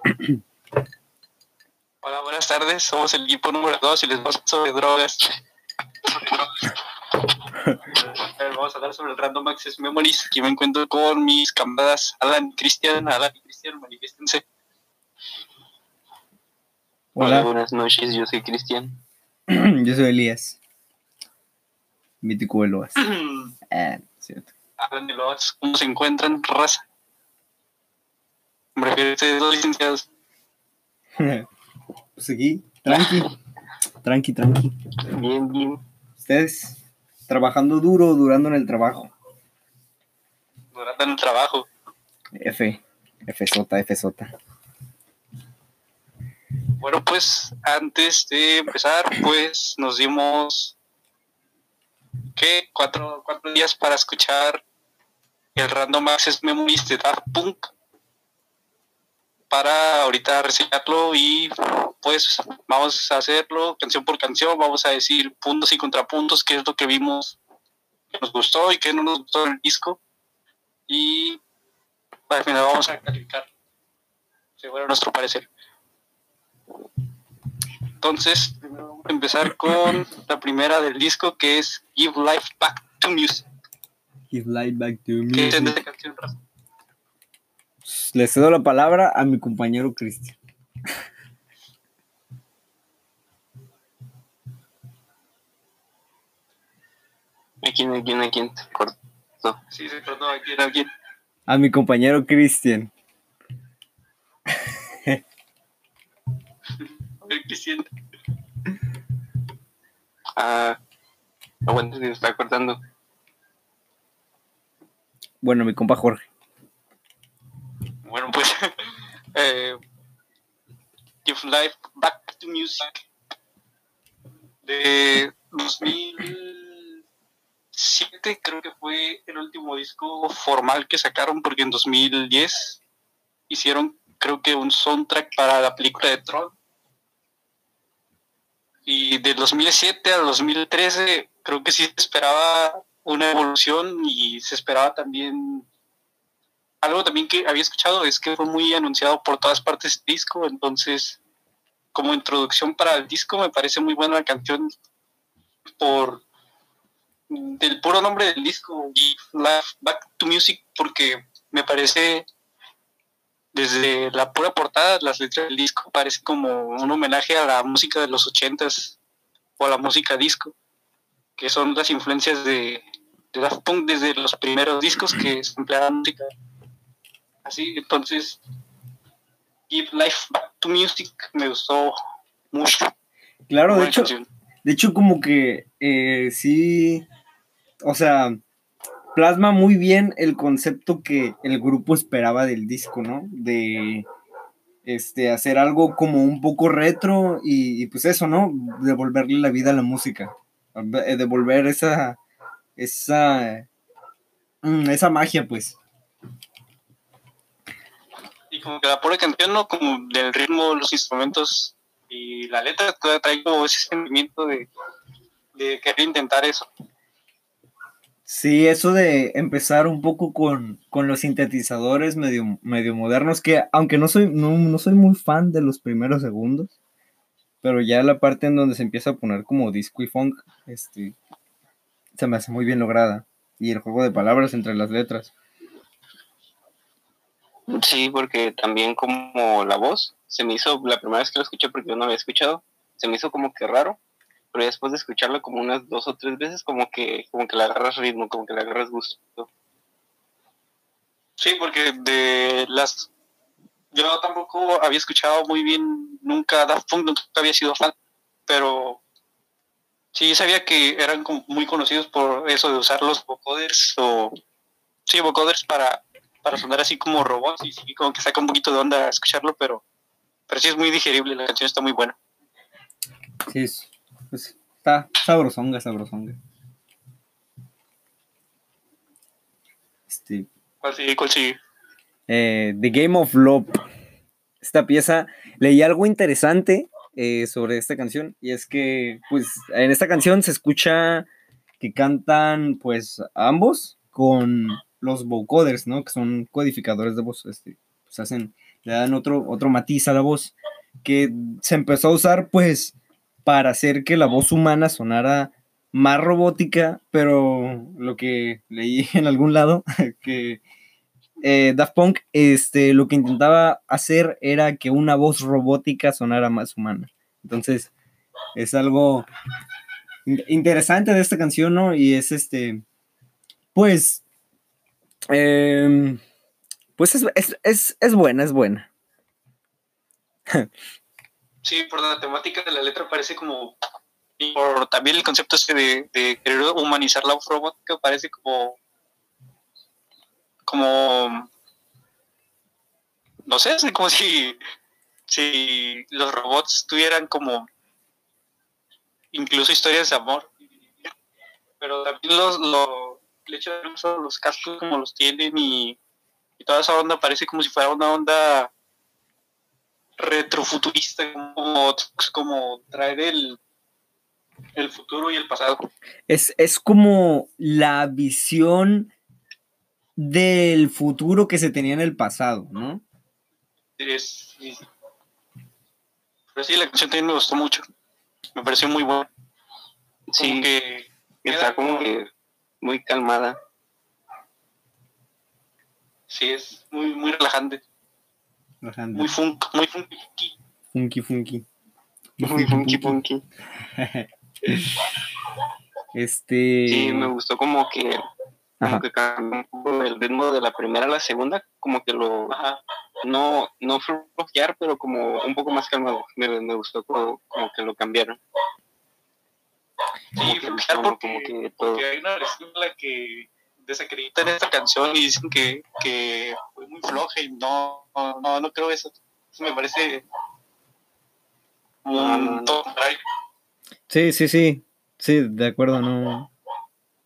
Hola, buenas tardes. Somos el equipo número 2 y les vamos a hablar sobre drogas. vamos a hablar sobre el Random Access Memories. Aquí me encuentro con mis camaradas Alan y Cristian. Alan y Cristian, manifiestense. Hola. buenas noches. Yo soy Cristian. Yo soy Elías. Mítico de Loas. ah, cierto. Alan y Loas, ¿cómo se encuentran, raza? Me refiero a ustedes dos licenciados. pues aquí, tranqui. tranqui, tranqui. Bien, bien. Ustedes trabajando duro, durando en el trabajo. Durando en el trabajo. F, F sota, F sota. Bueno, pues antes de empezar, pues nos dimos ¿qué? Cuatro, cuatro días para escuchar el Random Access Memories de Daft Punk para ahorita reseñarlo y pues vamos a hacerlo canción por canción, vamos a decir puntos y contrapuntos, qué es lo que vimos que nos gustó y qué no nos gustó del disco y al final vamos a calificar según nuestro parecer. Entonces, vamos a empezar con la primera del disco que es Give Life Back to Music. Give Life Back to Music. ¿Qué esta le cedo la palabra a mi compañero Cristian. ¿A quién, a quién, a quién? cortó? Sí, se cortó. ¿A quién, a quién? A mi compañero Cristian. a ver, Cristian. Ah, aguanta, se está cortando. Bueno, mi compa Jorge. Bueno, pues eh, Give Life Back to Music de 2007 creo que fue el último disco formal que sacaron porque en 2010 hicieron creo que un soundtrack para la película de Tron y de 2007 a 2013 creo que sí se esperaba una evolución y se esperaba también algo también que había escuchado es que fue muy anunciado por todas partes el disco, entonces como introducción para el disco me parece muy buena la canción por del puro nombre del disco y Back to Music porque me parece desde la pura portada las letras del disco parece como un homenaje a la música de los ochentas o a la música disco que son las influencias de, de Daft Punk desde los primeros discos que se empleaban música Así, entonces, Give Life Back to Music me gustó mucho. Claro, de hecho, de hecho, como que eh, sí, o sea, plasma muy bien el concepto que el grupo esperaba del disco, ¿no? De este, hacer algo como un poco retro y, pues eso, ¿no? Devolverle la vida a la música. Devolver esa, esa, mm, esa magia, pues como que la pura canción, ¿no? Como del ritmo, los instrumentos y la letra trae como ese sentimiento de, querer intentar eso. Sí, eso de empezar un poco con, los sintetizadores medio, medio modernos, que aunque no soy, no, soy muy fan de los primeros segundos, pero ya la parte en donde se empieza a poner como disco y funk, este, se me hace muy bien lograda. Y el juego de palabras entre las letras. Sí, porque también como la voz, se me hizo, la primera vez que lo escuché, porque yo no había escuchado, se me hizo como que raro, pero después de escucharlo como unas dos o tres veces, como que, como que le agarras ritmo, como que le agarras gusto. Sí, porque de las... Yo tampoco había escuchado muy bien nunca Daft Punk, nunca había sido fan, pero sí sabía que eran muy conocidos por eso de usar los vocoders o... Sí, vocoders para para sonar así como robots y sí, como que saca un poquito de onda escucharlo, pero, pero sí es muy digerible, la canción está muy buena. Sí, es, pues, está sabrosonga, sabrosonga. Este, ¿Cuál sigue? ¿Cuál sigue? Eh, The Game of Love. Esta pieza, leí algo interesante eh, sobre esta canción y es que, pues, en esta canción se escucha que cantan, pues, ambos con los vocoders, ¿no? Que son codificadores de voz, este, pues hacen le dan otro, otro matiz a la voz, que se empezó a usar pues para hacer que la voz humana sonara más robótica, pero lo que leí en algún lado, que eh, Daft Punk este, lo que intentaba hacer era que una voz robótica sonara más humana. Entonces, es algo interesante de esta canción, ¿no? Y es este, pues, em, pues es, buena, es buena. Sí, por la temática de la letra parece como, y por también el concepto ese de, de querer humanizar la robótica, parece como, como, no sé, es como si, si los robots tuvieran como incluso historias de amor. Pero también los, lo, el hecho de los cascos como los tienen y, toda esa onda parece como si fuera una onda retrofuturista, como, como traer el, el futuro y el pasado. Es, es como la visión del futuro que se tenía en el pasado, ¿no? Es, Pero sí, la canción también me gustó mucho me pareció muy bueno. Sí, que está como que muy calmada. Sí, es muy, muy relajante. Muy funk, muy funky. Funky, funky. Muy funky, funky. este. Sí, me gustó como que como que cambió un poco el ritmo de la primera a la segunda, como que lo, no, no flojear, pero como un poco más calmado, me, me gustó como, como, que lo cambiaron. Sí, flojear porque, como que porque hay una versión la que desacreditan esta canción y dicen que, que fue muy floja y no, no, no creo eso. Eso me parece un todo Sí, sí, sí, sí, de acuerdo, no,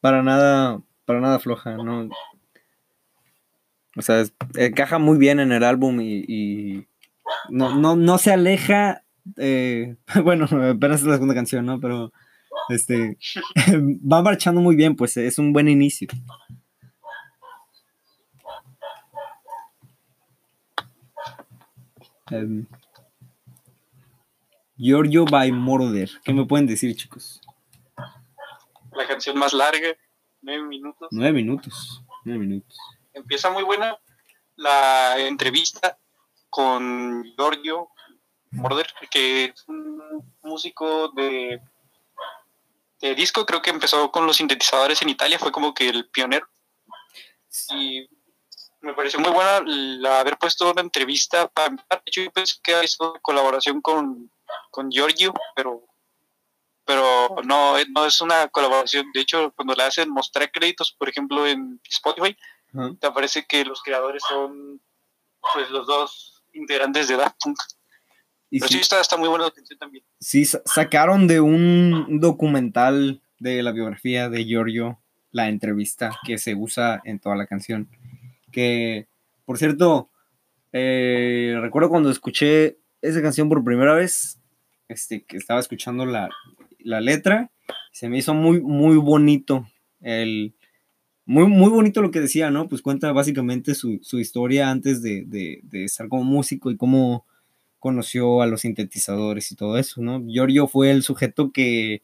para nada para nada floja, ¿no? O sea, encaja muy bien en el álbum y, no, no, no, se aleja. Eh, bueno, apenas es la segunda canción, ¿no? Pero este va marchando muy bien, pues es un buen inicio. Um, Giorgio by Moroder. ¿Qué me pueden decir, chicos? La canción más larga nueve minutos. Nueve minutos, nueve minutos. Empieza muy buena la entrevista con Giorgio Morder, que es un músico de, disco, creo que empezó con los sintetizadores en Italia, fue como que el pionero. Y me pareció muy buena la, haber puesto una entrevista. Para de hecho, yo pensé que hizo colaboración con, con Giorgio, pero pero no, no es una colaboración. De hecho, cuando le hacen mostrar créditos, por ejemplo, en Spotify, te aparece que los creadores son pues los dos integrantes de Daft Punk. Pero sí, está, está, muy buena la canción también. Sí, sacaron de un documental de la biografía de Giorgio la entrevista que se usa en toda la canción. Que, por cierto, eh, recuerdo cuando escuché esa canción por primera vez, este, que estaba escuchando la, la letra, se me hizo muy, muy bonito. El, muy, muy bonito lo que decía, ¿no? Pues cuenta básicamente su, historia antes de, de, estar como músico y cómo conoció a los sintetizadores y todo eso, ¿no? Giorgio fue el sujeto que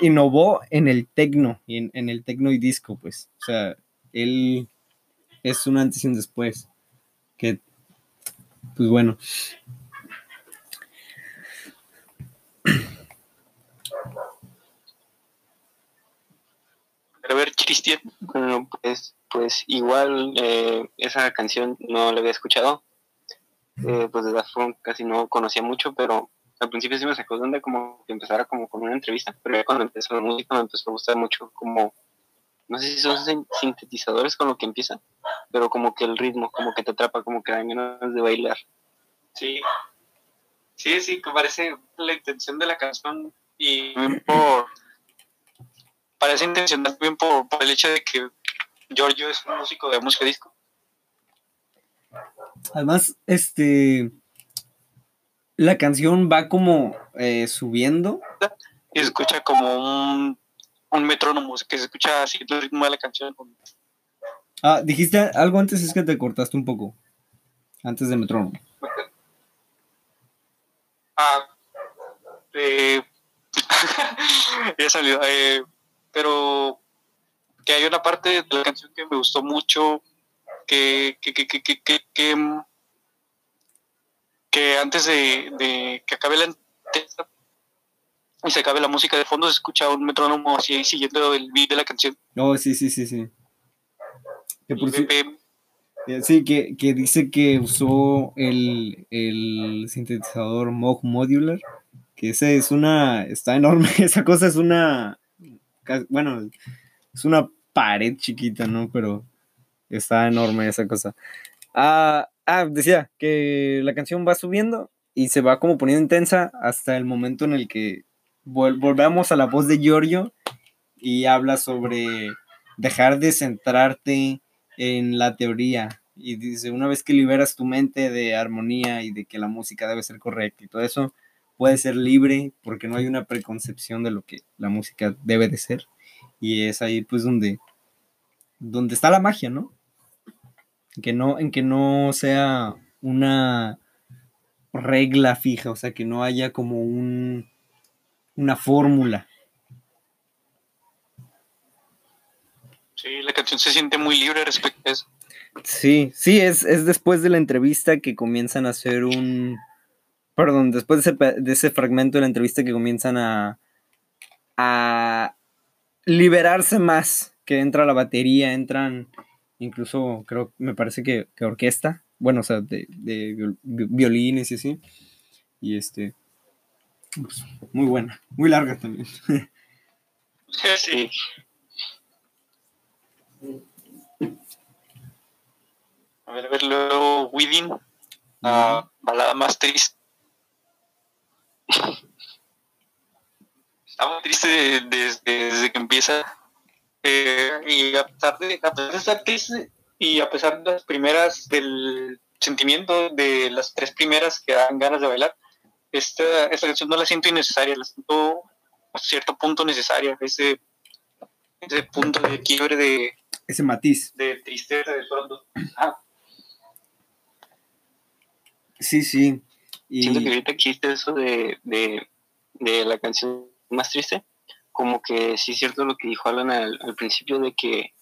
innovó en el tecno, y en, en, el tecno y disco, pues. O sea, él es un antes y un después. Que, pues bueno, A ver, Cristian. Bueno, pues, pues igual eh, esa canción no la había escuchado. Eh, pues de Daft casi no conocía mucho, pero al principio sí me sacó de onda como que empezara como con una entrevista, pero ya cuando empezó la música me empezó a gustar mucho como, no sé si son sintetizadores con lo que empieza, pero como que el ritmo, como que te atrapa, como que dan ganas de bailar. Sí, sí, sí, que parece la intención de la canción y por parece intencional también por, el hecho de que Giorgio es un músico de música disco. Además, este la canción va como eh, subiendo. Y se escucha como un, un metrónomo, que se escucha así el ritmo de la canción. Ah, dijiste algo antes, es que te cortaste un poco. Antes de Metrónomo. Ah, eh, ya salió. Eh, pero que hay una parte de la canción que me gustó mucho, que, que, que, que, que, que, antes de, que acabe la entrevista y se acabe la música de fondo, se escucha un metrónomo así siguiendo el beat de la canción. Oh, sí, sí, sí, sí. Que por Sí, que, que, dice que usó el, el sintetizador Moog Modular, que ese es una, está enorme, esa cosa es una, bueno, es una pared chiquita, ¿no? Pero está enorme esa cosa. Ah, ah, decía que la canción va subiendo y se va como poniendo intensa hasta el momento en el que volvemos a la voz de Giorgio y habla sobre dejar de centrarte en la teoría. Y dice, una vez que liberas tu mente de armonía y de que la música debe ser correcta y todo eso, puede ser libre porque no hay una preconcepción de lo que la música debe de ser. Y es ahí pues donde, donde está la magia, ¿no? En que no, en que no sea una regla fija, o sea, que no haya como un, una fórmula Sí, la canción se siente muy libre respecto a eso. Sí, sí, es, después de la entrevista que comienzan a hacer un... Perdón, después de ese, de ese fragmento de la entrevista que comienzan a, a liberarse más, que entra la batería, entran incluso, creo, me parece que, orquesta, bueno, o sea, de, de, violines y así. Y este, pues, muy buena, muy larga también. Sí. A ver, a ver, luego Within, la balada más triste. Estaba triste desde, que empieza. Eh, y a pesar, de, a pesar de estar triste y a pesar de las primeras del sentimiento de las tres primeras que dan ganas de bailar, esta, esta canción no la siento innecesaria, la siento a cierto punto necesaria, ese, ese punto de quiebre de, ese matiz. De tristeza de pronto. Ah. Sí, sí. Y... Siento que ahorita existe eso de, de, de, la canción más triste. Como que sí es cierto lo que dijo Alan al, principio de que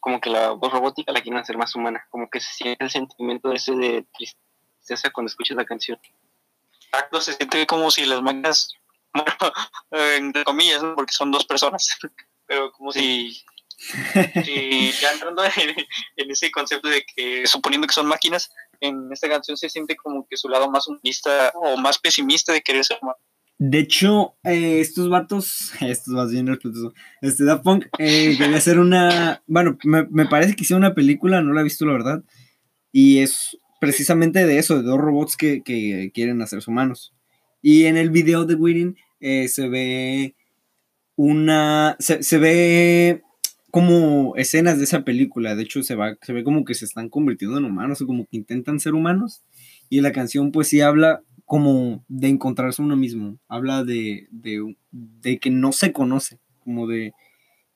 como que la voz robótica la quieren hacer más humana. Como que se siente el sentimiento ese de tristeza cuando escuchas la canción. Exacto, se siente como si las máquinas, bueno, entre comillas, porque son dos personas, pero como si ya entrando en, ese concepto de que, suponiendo que son máquinas, en esta canción se siente como que su lado más humanista o más pesimista de querer ser humano. De hecho, eh, estos vatos, estos más bien este Da Punk, eh, quería hacer una, bueno, me, parece que hicieron una película, no la he visto la verdad, y es precisamente de eso, de dos robots que, quieren hacerse humanos. Y en el video de Within eh, se ve una, se, se ve como escenas de esa película. De hecho, se, va, se ve como que se están convirtiendo en humanos o como que intentan ser humanos. Y la canción, pues sí habla como de encontrarse uno mismo. Habla de, de, que no se conoce, como de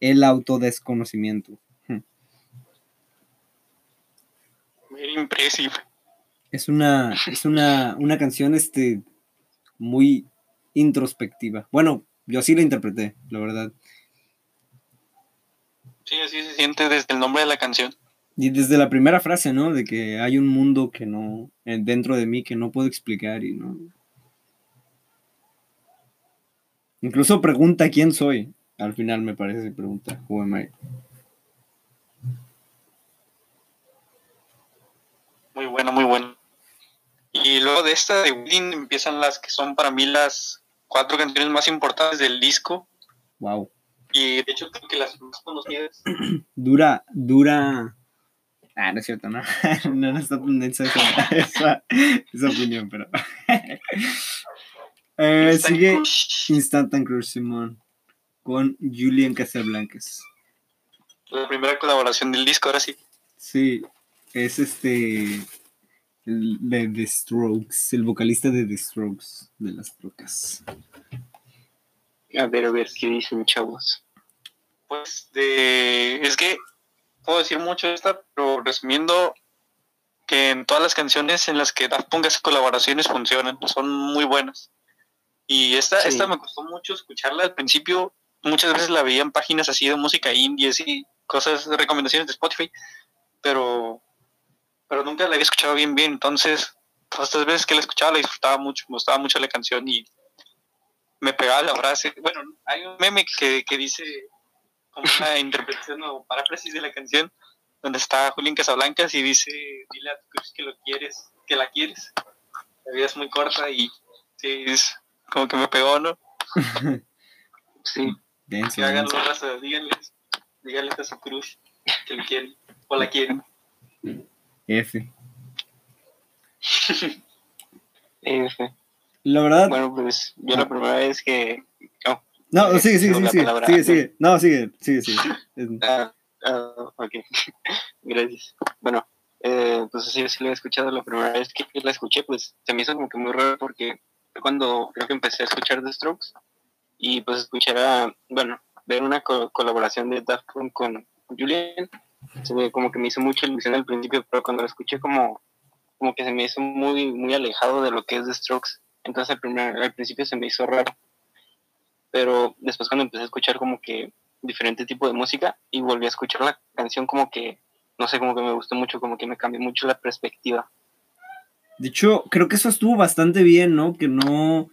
el autodesconocimiento. Muy impresivo. Es una, es una, una canción este, muy introspectiva. Bueno, yo así la interpreté, la verdad. Sí, así se siente desde el nombre de la canción. Y desde la primera frase, ¿no? De que hay un mundo que no, eh, dentro de mí que no puedo explicar y no. Incluso pregunta quién soy. Al final me parece pregunta, who am I? Muy bueno, muy bueno. Y luego de esta de Willing empiezan las que son para mí las cuatro canciones más importantes del disco. Wow. Y de hecho creo que las más conocidas. Dura, dura. Ah, no es cierto, ¿no? no, no está tan densa esa, esa, opinión, pero. eh, sigue Instant and Crush Simón con Julian Casablancas. La primera colaboración del disco, ahora sí. Sí, es este. El de The Strokes, el vocalista de The Strokes, de las rocas. A ver, a ver, ¿qué dicen chavos? Pues de... Es que puedo decir mucho de esta, pero resumiendo, que en todas las canciones en las que Daft Punk hace colaboraciones funcionan, son muy buenas. Y esta, esta me costó mucho escucharla. Al principio, muchas veces la veía en páginas así de música indie, y cosas, recomendaciones de Spotify, pero, pero nunca la había escuchado bien bien, entonces todas estas veces que la escuchaba la disfrutaba mucho, me gustaba mucho la canción y me pegaba la frase, bueno, hay un meme que, que dice como una interpretación o paráfrasis de la canción, donde está Julián Casablancas y dice, dile a tu cruz que lo quieres, que la quieres. La vida es muy corta y sí, es como que me pegó, ¿no? sí. que hagan los raza, díganles, díganles a su cruz que lo quieren o la quieren. F. F. La verdad. Bueno, pues yo la ah. primera vez que. No, sigue, sigue, sigue, sigue, sigue, sigue. No, sigue, sigue, sigue. Ah, Ah, ok, gracias. Bueno, eh, pues sí, sí lo he escuchado la primera vez que la escuché, pues se me hizo como que muy raro porque cuando creo que empecé a escuchar The Strokes y pues escuchar a, bueno, ver una colaboración de Daft Punk con Julian, se como que me hizo mucha ilusión al principio, pero cuando la escuché como, como que se me hizo muy, muy alejado de lo que es The Strokes, entonces al, primer, al principio se me hizo raro, pero después cuando empecé a escuchar como que diferente tipo de música y volví a escuchar la canción como que, no sé, como que me gustó mucho, como que me cambió mucho la perspectiva. De hecho, creo que eso estuvo bastante bien, ¿no? Que no,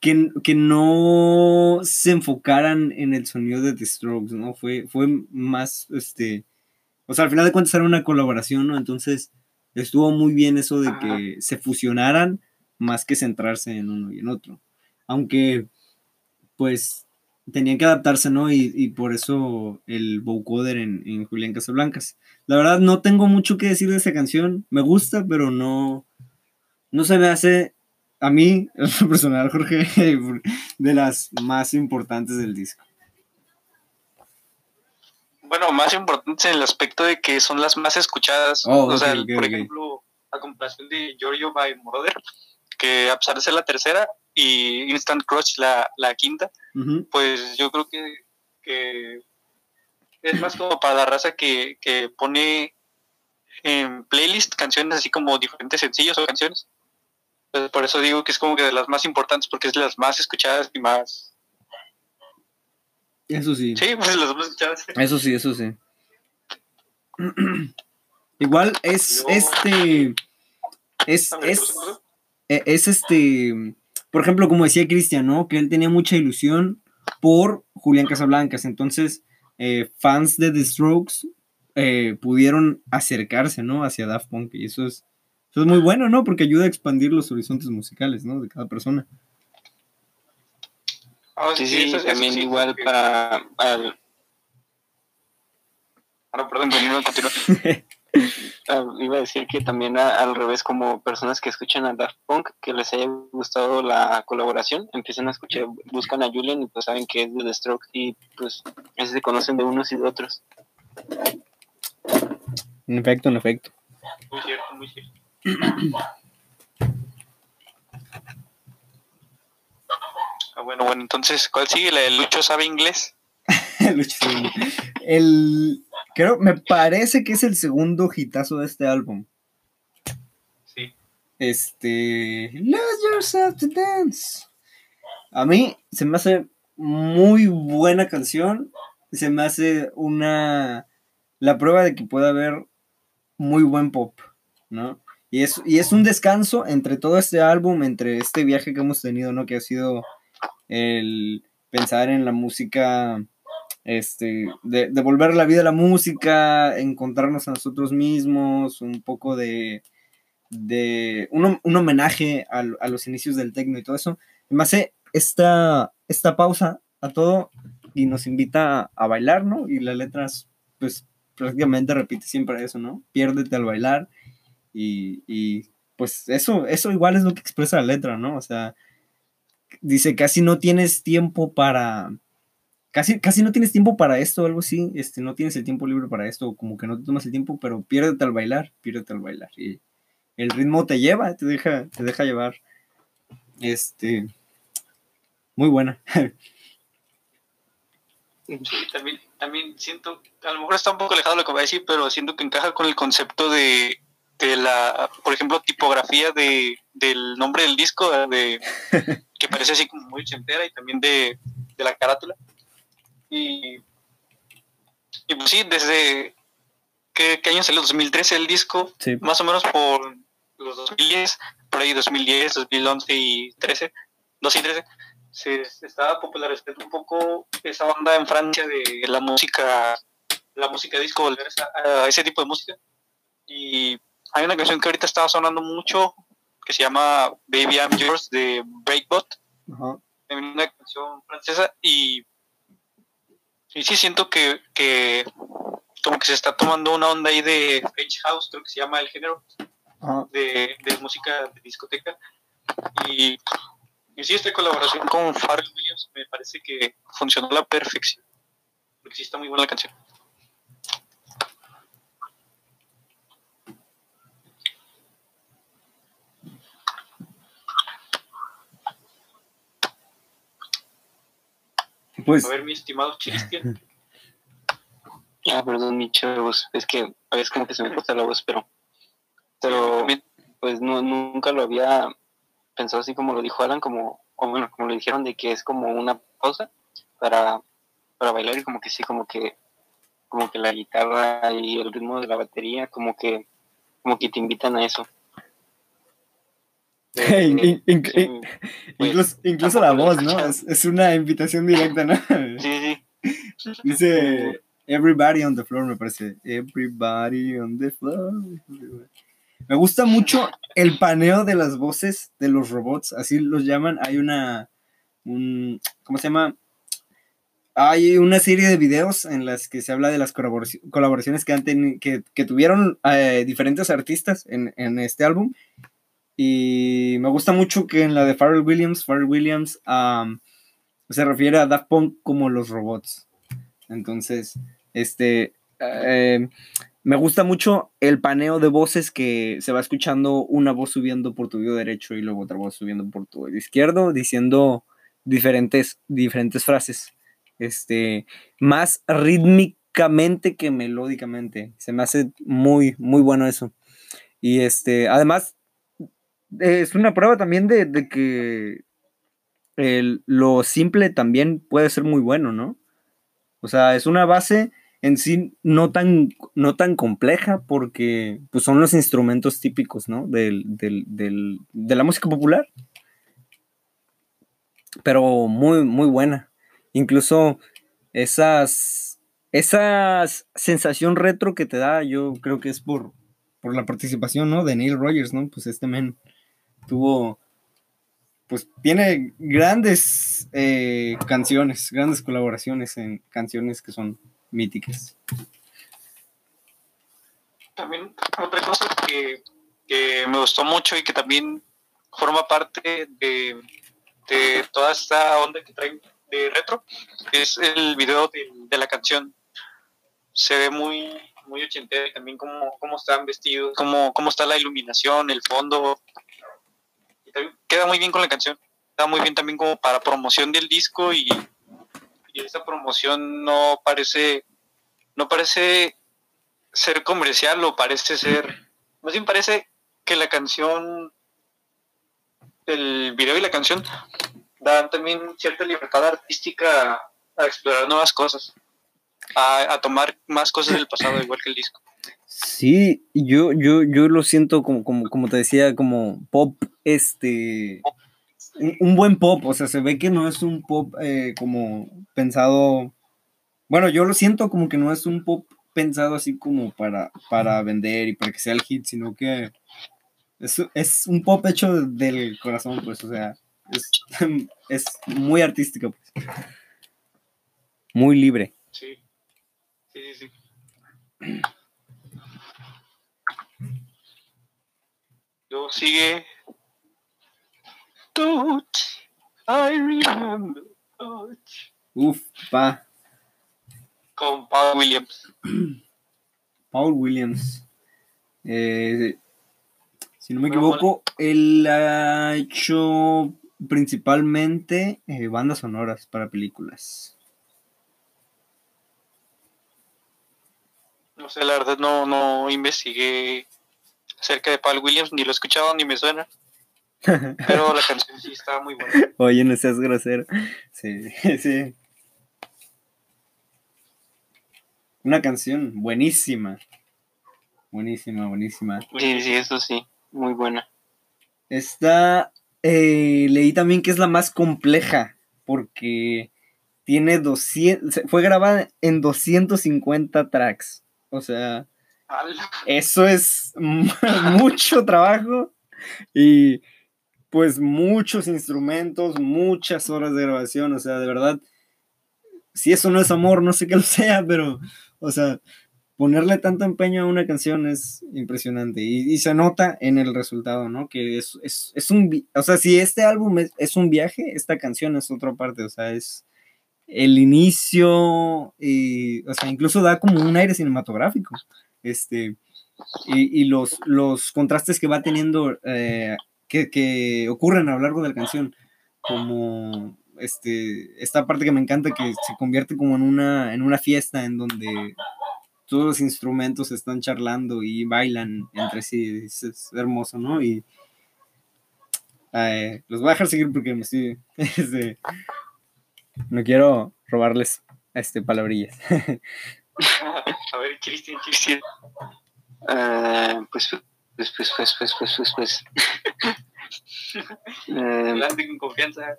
que, que, no se enfocaran en el sonido de The Strokes, ¿no? Fue, fue más, este, o sea, al final de cuentas era una colaboración, ¿no? Entonces estuvo muy bien eso de que se fusionaran más que centrarse en uno y en otro. Aunque, pues, tenían que adaptarse, ¿no? Y, por eso el vocoder en, en, Julián Casablancas. La verdad, no tengo mucho que decir de esa canción. Me gusta, pero no, no se me hace, a mí, el personal, Jorge, de las más importantes del disco. Bueno, más importantes en el aspecto de que son las más escuchadas. Oh, o sea, por ejemplo, a comparación de Giorgio by Mother, que a pesar de ser la tercera, y Instant Crush la, la quinta, pues yo creo que, es más como para la raza que, pone en playlist canciones así como diferentes sencillos o canciones. Pues por eso digo que es como que de las más importantes porque es de las más escuchadas y más... Eso sí. Sí, pues las más escuchadas. Eso sí, eso sí. Igual es este... Es, es, e, es este por ejemplo, como decía Cristian, ¿no? Que él tenía mucha ilusión por Julián Casablancas. Entonces, eh, fans de The Strokes eh, pudieron acercarse, ¿no? Hacia Daft Punk. Y eso es, eso es muy bueno, ¿no? Porque ayuda a expandir los horizontes musicales, ¿no? De cada persona. Ah, sí, sí, también igual para... para... Ahora, perdón, continuar. Ah, iba a decir que también al revés, como personas que escuchan a Daft Punk, que les haya gustado la colaboración, empiezan a escuchar, buscan a Julian y pues saben que es de The Stroke y pues así se conocen de unos y de otros. En efecto, en efecto. Muy cierto, muy cierto. ah, bueno, bueno, entonces, ¿cuál sigue? ¿La de Lucho sabe inglés? Lucho sabe inglés. El, Creo, me parece que es el segundo hitazo de este álbum. Sí. Este. Lose yourself to dance. A mí se me hace muy buena canción. Se me hace una. La prueba de que puede haber muy buen pop, ¿no? Y es, y es un descanso entre todo este álbum, entre este viaje que hemos tenido, ¿no? Que ha sido el pensar en la música este, de, devolver la vida a la música, encontrarnos a nosotros mismos, un poco de, de un, homenaje a, los inicios del techno y todo eso. hace esta, esta pausa a todo y nos invita a, bailar, ¿no? Y las letras, pues prácticamente repite siempre eso, ¿no? Piérdete al bailar y, y pues eso, eso igual es lo que expresa la letra, ¿no? O sea, dice, casi no tienes tiempo para casi, no tienes tiempo para esto o algo así, este, no tienes el tiempo libre para esto, como que no te tomas el tiempo, pero piérdete al bailar, piérdete al bailar. Y el ritmo te lleva, te deja, te deja llevar. Este, muy buena. Sí, también, también siento, a lo mejor está un poco alejado de lo que voy a decir, pero siento que encaja con el concepto de, de la, por ejemplo, tipografía de, del nombre del disco, de, que parece así como muy ochentera y también de, la carátula. Y, y pues sí, desde, ¿qué, año salió? 2013 el disco, más o menos por los 2010, por ahí 2010, 2011 y 13, 12 y 13, se, estaba popularizando un poco esa onda en Francia de la música, la música disco, volver a, a ese tipo de música. Y hay una canción que ahorita estaba sonando mucho que se llama Baby I'm Yours de Breakbot. Una canción francesa y, y sí siento que, que como que se está tomando una onda ahí de French House, creo que se llama el género, de, de, música de discoteca. Y, y sí, esta colaboración con Pharrell Williams me parece que funcionó a la perfección, porque sí está muy buena la canción. Pues... A ver, mi estimado Cristian. Ah, perdón, mi chavos. Es que a veces como que se me corta la voz, pero. Pero, pues no, nunca lo había pensado así como lo dijo Alan, como, o bueno, como le dijeron, de que es como una pausa para, para bailar y como que sí, como que como que la guitarra y el ritmo de la batería, como que como que te invitan a eso. incluso, incluso la voz, ¿no? Es, una invitación directa, ¿no? Sí, sí. Dice Everybody on the floor, me parece. Everybody on the floor. Me gusta mucho el paneo de las voces de los robots, así los llaman. Hay una. Un, ¿Cómo se llama? Hay una serie de videos en las que se habla de las colaboraciones que, han que, que tuvieron eh, diferentes artistas en, en este álbum y me gusta mucho que en la de Pharrell Williams, Pharrell Williams se refiere a Daft Punk como los robots. Entonces, este, eh, me gusta mucho el paneo de voces que se va escuchando una voz subiendo por tu oído derecho y luego otra voz subiendo por tu oído izquierdo, diciendo diferentes, diferentes frases. Este, más rítmicamente que melódicamente. Se me hace muy, muy bueno eso. Y este, además, es una prueba también de, que lo simple también puede ser muy bueno, ¿no? O sea, es una base en sí no tan, no tan compleja porque pues, son los instrumentos típicos, ¿no? Del, de la música popular. Pero muy, muy buena. Incluso esas, esa sensación retro que te da, yo creo que es por, por la participación, ¿no? De Neil Rogers, ¿no? Pues este men tuvo, pues tiene grandes eh, canciones, grandes colaboraciones en canciones que son míticas. También otra cosa que, me gustó mucho y que también forma parte de, toda esta onda que traen de retro es el video de, la canción. Se ve muy muy ochentero también cómo, cómo están vestidos, cómo, cómo está la iluminación, el fondo, queda muy bien con la canción. Queda muy bien también como para promoción del disco y, y esta promoción no parece, no parece ser comercial o parece ser, más bien parece que la canción, el video y la canción dan también cierta libertad artística a, explorar nuevas cosas, a, a, tomar más cosas del pasado, igual que el disco. Sí, yo, yo, yo lo siento como, como, como te decía, como pop este, un, buen pop, o sea, se ve que no es un pop eh, como pensado, bueno, yo lo siento como que no es un pop pensado así como para, para vender y para que sea el hit, sino que es, es un pop hecho del corazón, pues, o sea, es, es muy artístico, pues. Muy libre. Sí, sí, sí. Luego sigue Touch, I remember touch. Uf, pa. Con Paul Williams. Paul Williams. Eh, si no me equivoco, él ha hecho principalmente eh, bandas sonoras para películas. No sé, la verdad no, no investigué acerca de Paul Williams, ni lo he escuchado ni me suena. Pero la canción sí está muy buena. Oye, no seas grosero. Sí, sí. Una canción buenísima. Buenísima, buenísima. Sí, sí, eso sí. Muy buena. Esta eh, leí también que es la más compleja porque tiene 200, fue grabada en 250 tracks. O sea, eso es mucho trabajo y pues muchos instrumentos, muchas horas de grabación, o sea, de verdad, si eso no es amor, no sé qué lo sea, pero, o sea, ponerle tanto empeño a una canción es impresionante y, se nota en el resultado, ¿no? Que es, es, un, o sea, si este álbum es, un viaje, esta canción es otra parte, o sea, es el inicio, y, o sea, incluso da como un aire cinematográfico, este, y, los, los contrastes que va teniendo eh, que, ocurren a lo largo de la canción, como este, esta parte que me encanta que se convierte como en una, en una fiesta en donde todos los instrumentos están charlando y bailan entre sí, es, hermoso, ¿no? Y los voy a dejar seguir porque me estoy, este, no quiero robarles este, palabrillas. a ver, Cristian, Cristian. Eh, pues pues, pues, pues, pues, pues, pues, pues. eh, con confianza.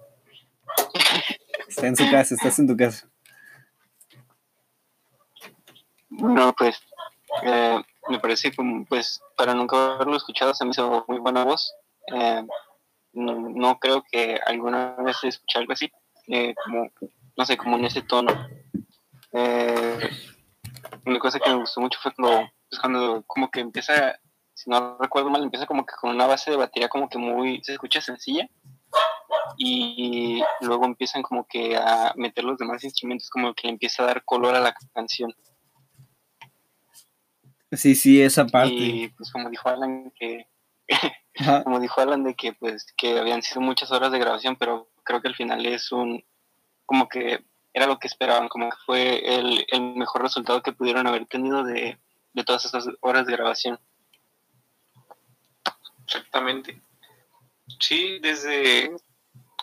Está en su casa, estás en tu casa. Bueno, pues, eh, me parece como, pues, para nunca haberlo escuchado, se me hizo muy buena voz. Eh, no, creo que alguna vez escuché algo así, eh, como, no sé, como en ese tono. una cosa que me gustó mucho fue cuando, pues, cuando como que empieza si no recuerdo mal, empieza como que con una base de batería como que muy, se escucha sencilla, y luego empiezan como que a meter los demás instrumentos, como que empieza a dar color a la canción. Sí, sí, esa parte. Y pues como dijo Alan que como dijo Alan de que pues que habían sido muchas horas de grabación, pero creo que al final es un como que era lo que esperaban, como que fue el, el mejor resultado que pudieron haber tenido de, de todas esas horas de grabación. Exactamente. Sí, desde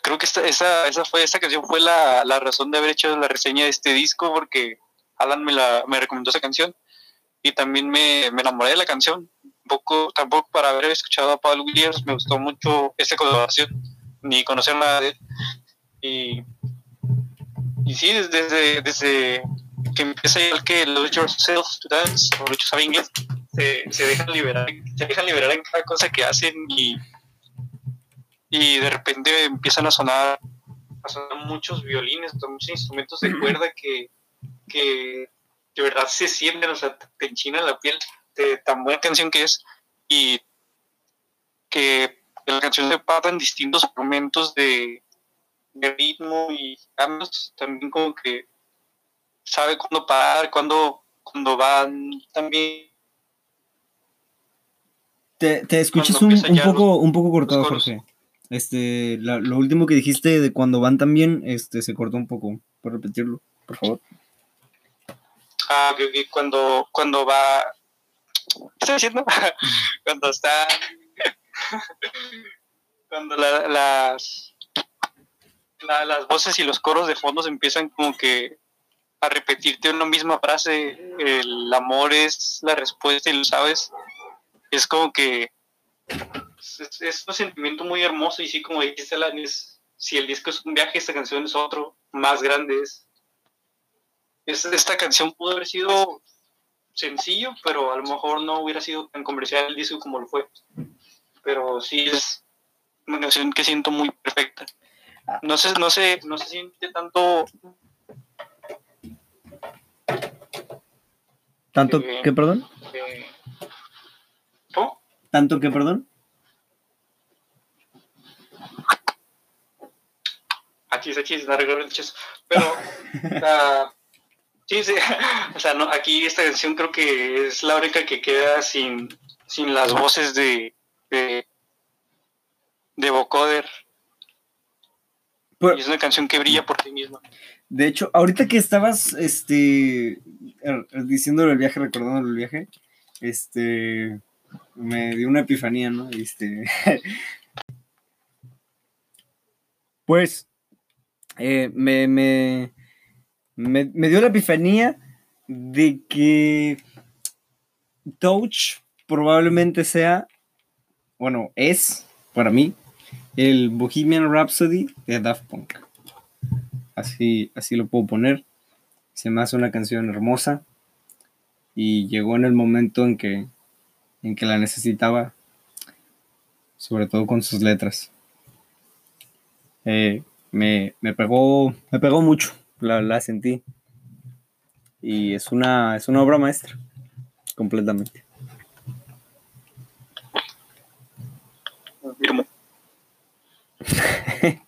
creo que esta, esa, esa fue esa canción fue la, la, razón de haber hecho la reseña de este disco porque Alan me la me recomendó esa canción y también me, me enamoré de la canción poco tampoco para haber escuchado a Paul Williams me gustó mucho esta colaboración ni conocer nada de él y, y sí desde desde que empieza igual que Lose Yourself to Dance o muchos saben inglés se, se, dejan liberar, se dejan liberar en cada cosa que hacen y, y de repente empiezan a sonar, a sonar muchos violines, muchos instrumentos de cuerda que, que de verdad se sienten, o sea, te enchina la piel de tan buena canción que es y que la canción se pasa en distintos momentos de, de ritmo y cambios, también como que sabe cuándo parar, cuándo, cuando van también te, escuchas un, poco, un poco cortado, Jorge. Este, lo último que dijiste de cuando van también, este, se cortó un poco. ¿Puedes repetirlo, por favor? Ah, que, cuando, cuando va. ¿Qué está diciendo? cuando está. cuando las. las voces y los coros de fondo se empiezan como que a repetirte una misma frase. El amor es la respuesta y lo sabes es como que es, un sentimiento muy hermoso y sí, como dijiste, Alanis, si el disco es un viaje, esta canción es otro, más grande es. esta canción pudo haber sido sencillo, pero a lo mejor no hubiera sido tan comercial el disco como lo fue. Pero sí es una canción que siento muy perfecta. No sé, no sé, no se siente tanto. ¿Tanto que qué, perdón? ¿Tanto que, perdón? Aquí, aquí, no recuerdo el Pero, uh, sí, sí, o sea, no, aquí esta canción creo que es la única que queda sin, sin las voces de, de, de Vocoder. y es una canción que brilla por sí misma. De hecho, ahorita que estabas este, er, diciéndole el viaje, recordándole el viaje, este me dio una epifanía, ¿no? Este, pues eh, me, me, me, me dio la epifanía de que Touch probablemente sea, bueno, es para mí el Bohemian Rhapsody de Daft Punk. Así, así lo puedo poner. Se me hace una canción hermosa y llegó en el momento en que, en que la necesitaba, sobre todo con sus letras. Eh, me, pegó, me pegó mucho, la, la sentí. Y es una, es una obra maestra, completamente.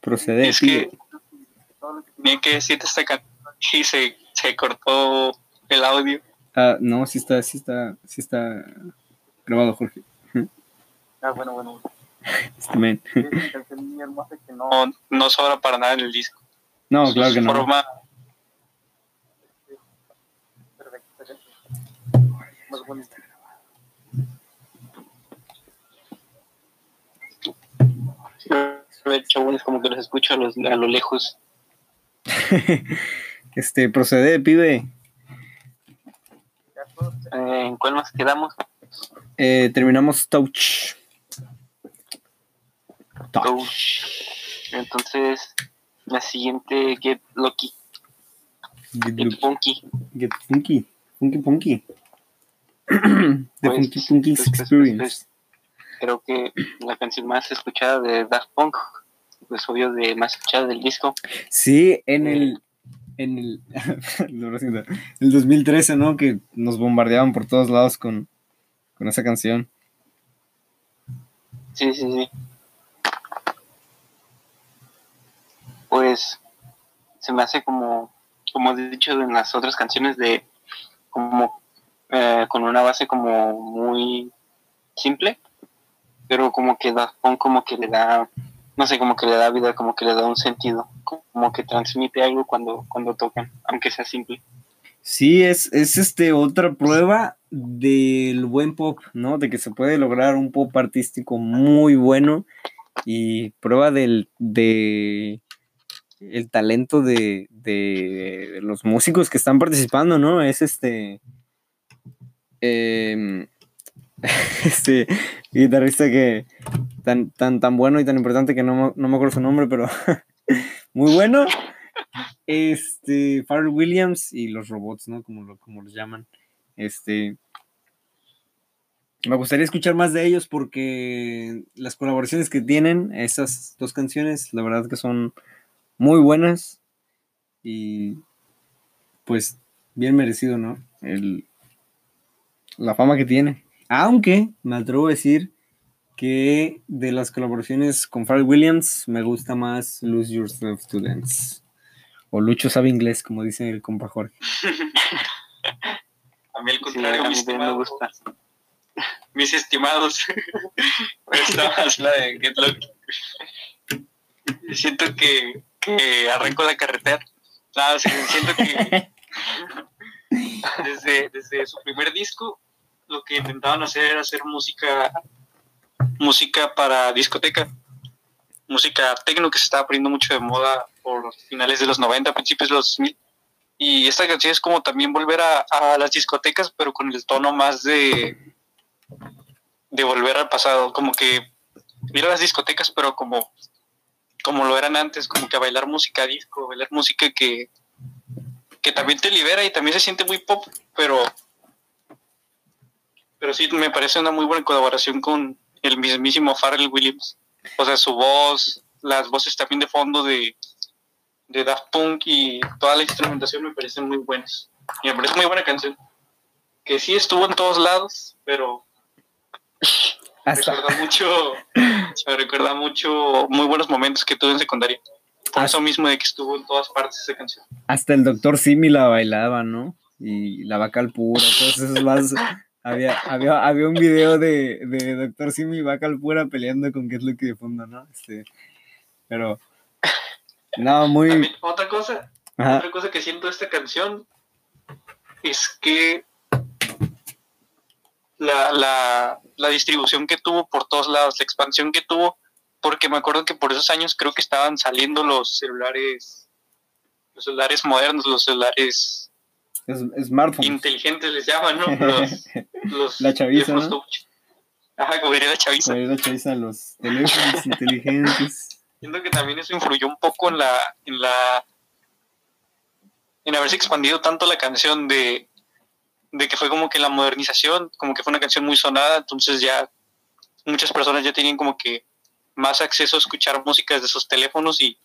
Procede. Es que tenía que decirte esta canción y se, se cortó el audio. Ah, no, sí está, sí está, sí está grabado, Jorge. Ah, bueno, bueno. Este no, no sobra para nada en el disco. No, claro que no. Forma... es como que los escucho a, los, a lo lejos. este, procede, pibe. Eh, ¿En cuál más quedamos? Eh, terminamos Touch. Touch. Entonces, la siguiente, Get Lucky. Get, Funky. Get Funky. Funky Funky. The pues, Funky Funky pues, pues, Experience. creo que la canción más escuchada de Daft Punk, pues obvio de más escuchada del disco. Sí, en el en el, el 2013, ¿no? Que nos bombardeaban por todos lados con, con esa canción. Sí, sí, sí. Pues se me hace como, como he dicho en las otras canciones de como eh, con una base como muy simple, pero como que da, como que le da no sé, como que le da vida, como que le da un sentido, como que transmite algo cuando, cuando tocan, aunque sea simple. Sí, es, es este otra prueba del buen pop, ¿no? De que se puede lograr un pop artístico muy bueno y prueba del de el talento de, de, los músicos que están participando, ¿no? Es este em, este guitarrista que tan, tan, tan bueno y tan importante que no, no me acuerdo su nombre, pero muy bueno. Este, Pharrell Williams y los robots, ¿no? Como, lo, como los llaman. Este, me gustaría escuchar más de ellos porque las colaboraciones que tienen, esas dos canciones, la verdad que son muy buenas y pues bien merecido, ¿no? El, la fama que tiene. Aunque me atrevo a decir que de las colaboraciones con Pharrell Williams me gusta más Lose Yourself to Dance. O Lucho sabe inglés, como dice el compa Jorge. a mí al contrario, mis, me gusta. mis estimados. Esta más la de Get Lucky. Siento que, que arranco la carretera. Nada, siento que desde, desde su primer disco lo que intentaban hacer era hacer música música para discoteca, música tecno que se estaba poniendo mucho de moda por finales de los 90, principios de los 2000. Y esta canción es como también volver a, las discotecas, pero con el tono más de, de volver al pasado, como que ir a las discotecas, pero como, como lo eran antes, como que a bailar música disco, bailar música que, que también te libera y también se siente muy pop, pero, pero sí me parece una muy buena colaboración con, el mismísimo Pharrell Williams. O sea, su voz, las voces también de fondo de, de Daft Punk y toda la instrumentación me parecen muy buenas. Y me parece muy buena canción. Que sí estuvo en todos lados, pero me recuerda mucho, me recuerda mucho muy buenos momentos que tuve en secundaria. Por eso mismo de que estuvo en todas partes esa canción. Hasta el doctor Simi la bailaba, ¿no? Y la vaca al puro, todos esos más había, había, había un video de, de Doctor Simi y Vaca pura peleando con Get Lucky de fondo, ¿no? Este, pero. No, muy. otra cosa, Otra cosa que siento de esta canción es que la, la, la, distribución que tuvo por todos lados, la expansión que tuvo, porque me acuerdo que por esos años creo que estaban saliendo los celulares, los celulares modernos, los celulares smartphones inteligentes les llaman, ¿no? Los, los la chaviza, ¿no? Ajá, como diría la chaviza. Como la chaviza, los teléfonos inteligentes. Siento que también eso influyó un poco en la, en la, en haberse expandido tanto la canción de, de que fue como que la modernización, como que fue una canción muy sonada, entonces ya muchas personas ya tenían como que más acceso a escuchar música desde sus teléfonos y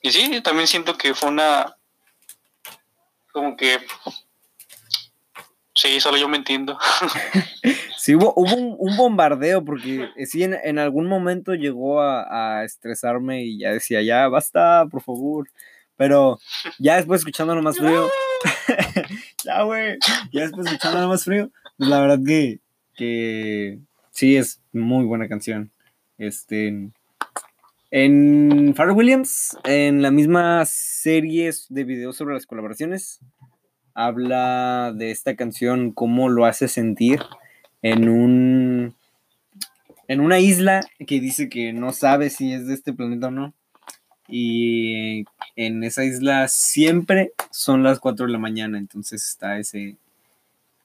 y sí, también siento que fue una como que sí, solo yo me entiendo. sí, hubo, hubo un, bombardeo porque eh, sí, en, algún momento llegó a, a, estresarme y ya decía, ya, basta, por favor. Pero ya después escuchándolo más frío, ya, güey. Ya después escuchando nada más frío. Pues la verdad que, que sí es muy buena canción. Este. En Farrell Williams, en la misma serie de videos sobre las colaboraciones, habla de esta canción, cómo lo hace sentir en un. En una isla que dice que no sabe si es de este planeta o no. Y en esa isla siempre son las 4 de la mañana, entonces está ese...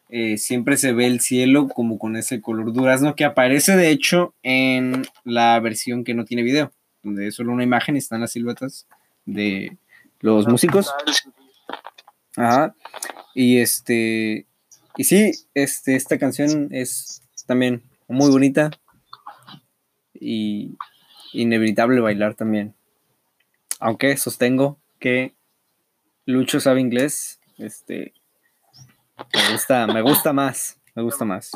Eh, siempre se ve el cielo como con ese color durazno que aparece de hecho en la versión que no tiene video, donde es solo una imagen y están las siluetas de los músicos. Ajá. Y este... Y sí, este, esta canción es también muy bonita y inevitable bailar también aunque sostengo que Lucho sabe inglés, este, me gusta, me gusta más, me gusta más.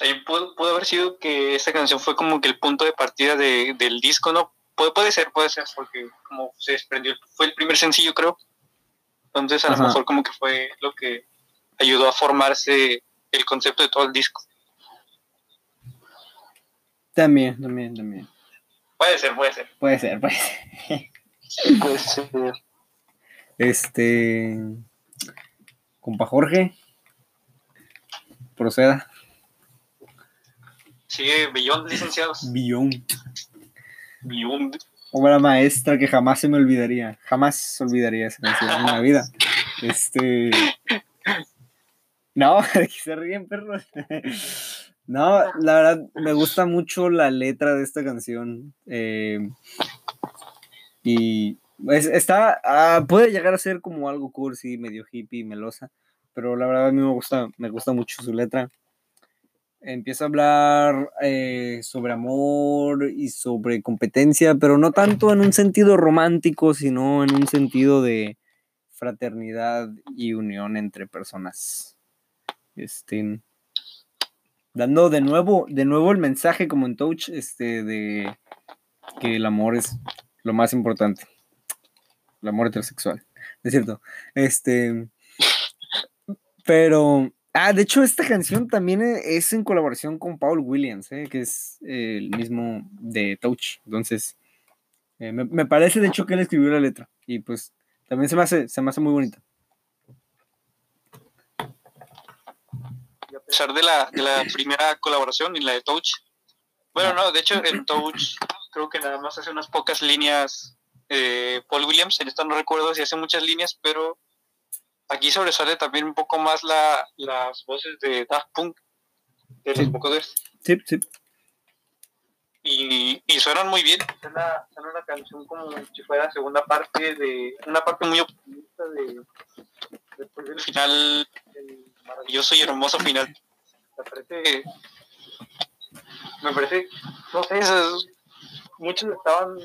También pudo, haber sido que esta canción fue como que el punto de partida del disco, ¿no? Puede, puede ser, puede ser, porque como se desprendió, fue el primer sencillo, creo. Entonces a lo mejor como que fue lo que ayudó a formarse el concepto de todo el disco. También, también, también. Puede ser, puede ser. Puede ser, puede ser. puede ser. Este. Compa Jorge. Proceda. Sigue Billón, licenciados. Billón. Billón. Obra maestra que jamás se me olvidaría. Jamás se olvidaría esa canción en la vida. Este. No, se ríen, perros. No, la verdad, me gusta mucho la letra de esta canción. Eh, y está, ah, puede llegar a ser como algo cursi, medio hippie, melosa, pero la verdad a mí me gusta, me gusta mucho su letra. Empieza a hablar eh, sobre amor y sobre competencia, pero no tanto en un sentido romántico, sino en un sentido de fraternidad y unión entre personas. Este, dando de nuevo, de nuevo el mensaje como en Touch, este, de que el amor es lo más importante. El amor heterosexual. Es cierto. Este. Pero. Ah, de hecho, esta canción también es en colaboración con Paul Williams, ¿eh? que es el mismo de Touch. Entonces, eh, me, parece de hecho que él escribió la letra. Y pues también se me hace, se me hace muy bonita. a pesar de la, de la primera colaboración y la de Touch. Bueno, no, de hecho en Touch creo que nada más hace unas pocas líneas eh, Paul Williams, en esto no recuerdo si hace muchas líneas, pero aquí sobresale también un poco más la, las voces de Daft Punk, de los vocoders. Sí, sí. Y, y suenan muy bien, suena, suena, una canción como si fuera segunda parte de, una parte muy optimista de, después del final maravilloso y hermoso final. Me parece, me parece, no sé, muchos estaban,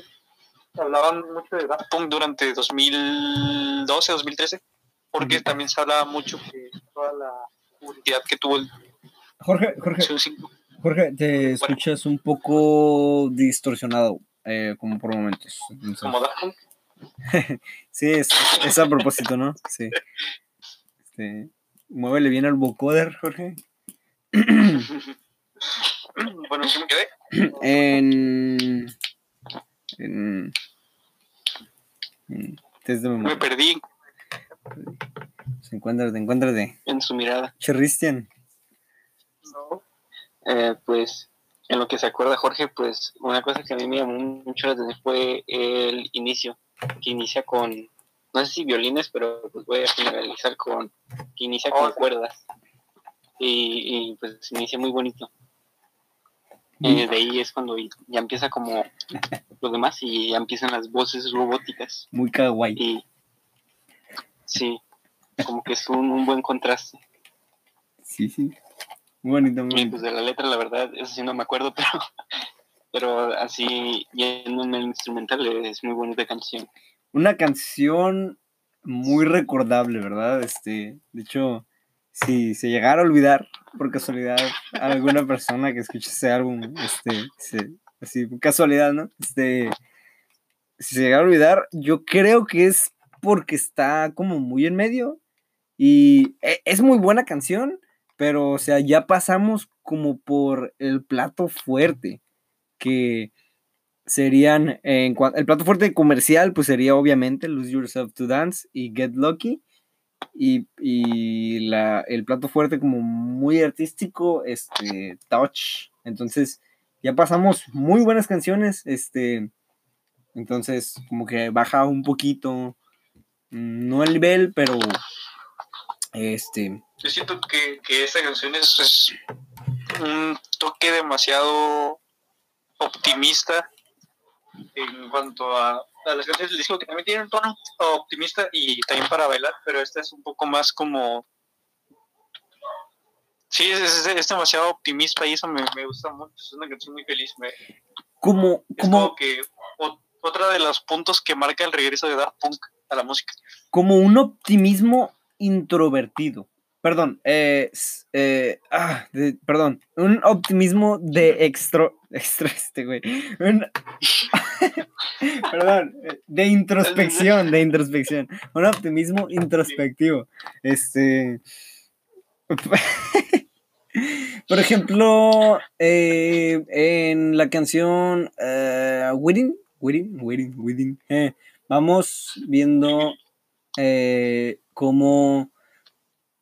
hablaban mucho de Daft Punk durante 2012, 2013, porque también se hablaba mucho de toda la publicidad que tuvo el... Jorge, Jorge, Jorge, te escuchas un poco distorsionado, eh, como por momentos. ¿Como Daft Punk? sí, es, es a propósito, ¿no? Sí. Este, Muévele bien al vocoder, Jorge. bueno, ¿qué me quedé? En, en, Mm, me perdí. Se encuentra, te encuentras de. En su mirada. Chirristian. No. Eh, pues, en lo que se acuerda Jorge, pues, una cosa que a mí me llamó mucho la atención fue el inicio, que inicia con, no sé si violines, pero pues voy a generalizar con, que inicia con cuerdas. Y, y pues inicia muy bonito. Eh, de ahí es cuando ya empieza como lo demás y ya empiezan las voces robóticas. Muy kawaii. Sí, como que es un, buen contraste. Sí, sí. Muy bonito, muy pues de la letra, la verdad, eso sí no me acuerdo, pero, pero así, yendo en el instrumental, es muy bonita canción. Una canción muy recordable, ¿verdad? Este, de hecho, si se llegara a olvidar por casualidad a alguna persona que escuche ese álbum, este, así, casualidad, ¿no? Este, si se llegara a olvidar, yo creo que es porque está como muy en medio y e, es muy buena canción, pero o sea, ya pasamos como por el plato fuerte, que serían, en el plato fuerte comercial, pues sería obviamente Lose Yourself to Dance y Get Lucky y, la, el plato fuerte como muy artístico, este, Touch. Entonces, ya pasamos muy buenas canciones, este, entonces como que baja un poquito, no el nivel, pero, este... Yo siento que, que esta canción es un toque demasiado optimista en cuanto a las canciones del disco que también tienen un tono optimista y también para bailar, pero esta es un poco más como... Sí, es, demasiado optimista y eso me, gusta mucho. Es una canción muy feliz. Me, como, como... que otra de los puntos que marca el regreso de Daft Punk a la música. Como un optimismo introvertido. Perdón, eh, eh ah, perdón, un optimismo de extra, extra este güey, perdón, de introspección, de introspección, un optimismo introspectivo, este, por ejemplo, eh, en la canción uh, Waiting, Waiting, Waiting, Waiting, vamos viendo cómo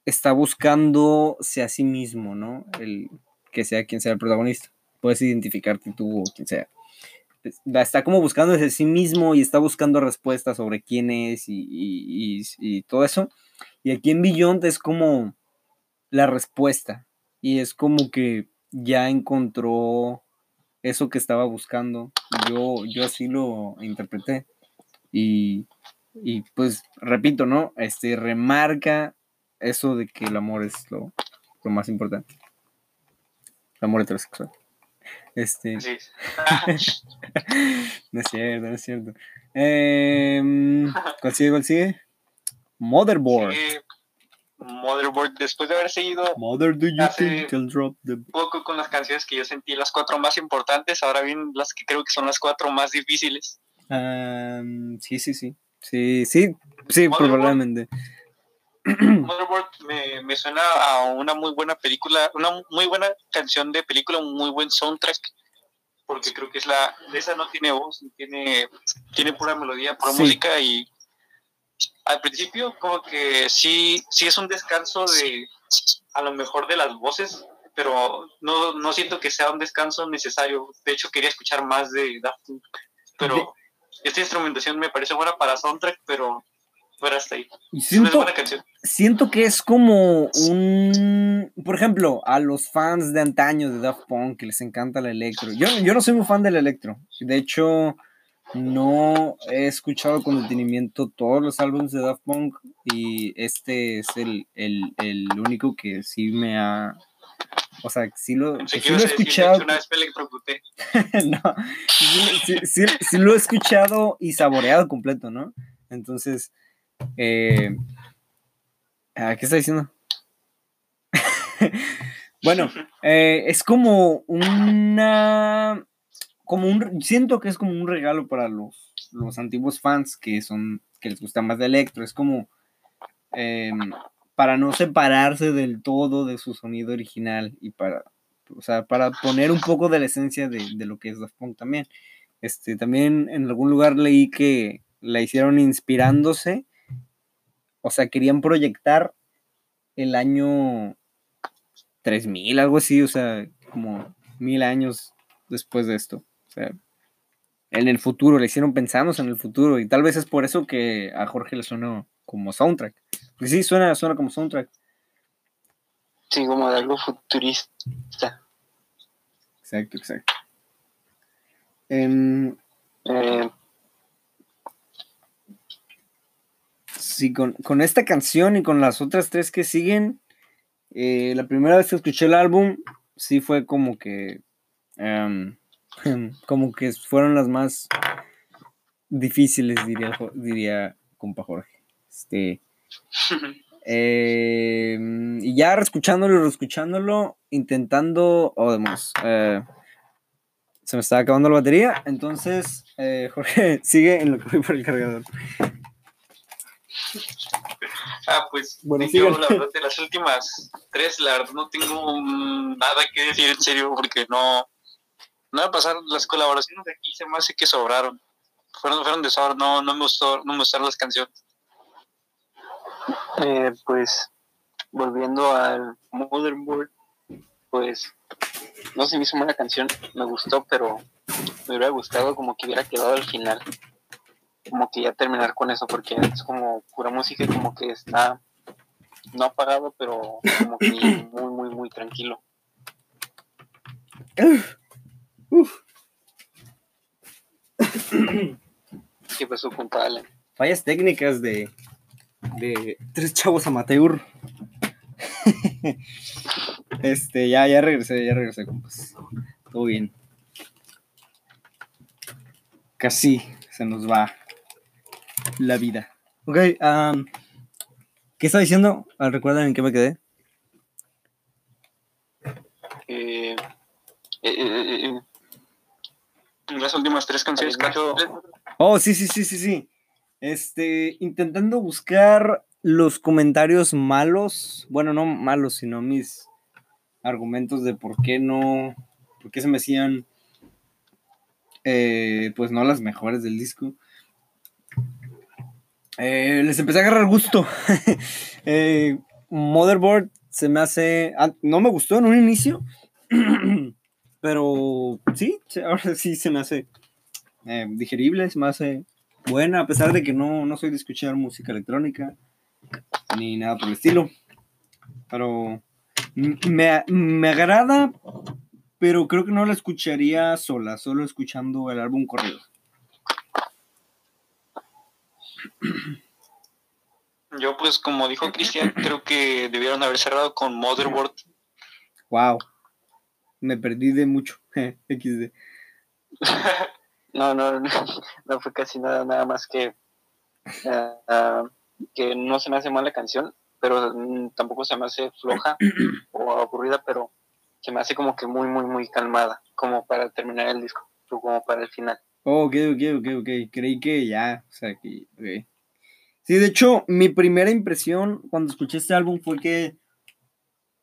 está buscándose a sí mismo, ¿no? El que sea quien sea el protagonista. Puedes identificarte tú o quien sea. Está como buscándose a sí mismo y está buscando respuestas sobre quién es y, todo eso. Y aquí en Beyond es como la respuesta. Y es como que ya encontró eso que estaba buscando. Yo, yo así lo interpreté. Y, y pues, repito, ¿no? Este remarca eso de que el amor es lo, más importante. El amor heterosexual. Este. no es cierto, no es cierto. Eh, ¿Cuál sigue? ¿Cuál sigue? Motherboard. Motherboard, después de haber seguido Mother, do you think drop the... poco con las canciones que yo sentí las cuatro más importantes, ahora vienen las que creo que son las cuatro más difíciles. Sí, sí, sí. Sí, sí, sí, probablemente. Motherboard me, me, suena a una muy buena película, una muy buena canción de película, un muy buen soundtrack, porque creo que es la, esa no tiene voz, tiene, tiene pura melodía, pura música y al principio como que sí, sí es un descanso de a lo mejor de las voces, pero no, no siento que sea un descanso necesario. De hecho quería escuchar más de Daft Punk, pero esta instrumentación me parece buena para soundtrack, pero hasta ahí. Siento, siento que es como un. Por ejemplo, a los fans de antaño de Daft Punk que les encanta el electro. Yo, yo no soy muy fan del electro. De hecho, no he escuchado con detenimiento todos los álbumes de Daft Punk y este es el, único que sí me ha. O sea, sí lo, sí lo he escuchado. Una vez no, sí, lo he escuchado y saboreado completo, ¿no? Entonces, eh, ¿Qué está diciendo? bueno, eh, es como una. Como un. Siento que es como un regalo para los, los antiguos fans que son. que les gusta más de Electro. Es como. Em, para no separarse del todo de su sonido original y para. O sea, para poner un poco de la esencia de, de lo que es Daft Punk también. Este, también en algún lugar leí que la hicieron inspirándose, o sea, querían proyectar el año 3000, algo así, o sea, como mil años después de esto. O sea, en el futuro, le hicieron pensando en el futuro. Y tal vez es por eso que a Jorge le suena como soundtrack. Porque sí, suena, suena como soundtrack. Sí, como de algo futurista. Exacto, exacto. Em, eh, sí, con, esta canción y con las otras tres que siguen, eh, la primera vez que escuché el álbum, sí fue como que em, como que fueron las más difíciles, diría, diría compa Jorge. Este, em, y ya reescuchándolo y reescuchándolo, intentando, oh, demás, eh, se me estaba acabando la batería, entonces eh, Jorge sigue en lo que voy por el cargador. Ah, pues bueno, yo la verdad de las últimas tres, la verdad no tengo nada que decir en serio porque no, no me pasaron las colaboraciones de aquí, se me hace que sobraron. Fueron, fueron de sobra, no, no me gustó, no me gustaron las canciones. Eh, pues volviendo al Motherboard, pues no se me hizo mala canción, me gustó, pero me hubiera gustado como que hubiera quedado al final. Como que ya terminar con eso, porque es como pura música, como que está no apagado, pero como que muy, muy, muy tranquilo. ¿Qué pasó, compadre? Fallas técnicas de, de tres chavos amateur. este, ya, ya regresé, ya regresé, compas. Todo bien. Casi se nos va la vida. Ok, ¿qué está diciendo? Ah, ¿Recuerdan en qué me quedé? Eh, eh, eh, las últimas tres canciones Oh, sí, sí, sí, sí, sí. Este, intentando buscar los comentarios malos, bueno, no malos, sino mis argumentos de por qué no, por qué se me hacían, eh, pues no las mejores del disco. Eh, les empecé a agarrar gusto. Eh, Motherboard se me hace, ah, no me gustó en un inicio. Pero sí, ahora sí se me hace digerible, se me hace buena, a pesar de que no, no soy de escuchar música electrónica ni nada por el estilo. Pero me, me agrada, pero creo que no la escucharía sola, solo escuchando el álbum corrido. Yo pues como dijo Cristian, creo que debieron haber cerrado con Motherboard. Wow me perdí de mucho. XD. no, no, no, fue casi nada, nada más que ah, que no se me hace mala canción, pero mm, tampoco se me hace floja o aburrida, pero se me hace como que muy, muy, muy calmada, como para terminar el disco, como para el final. Oh, ok, ok, ok, ok. Creí que ya, o sea, que... Sí, de hecho, mi primera impresión cuando escuché este álbum fue que...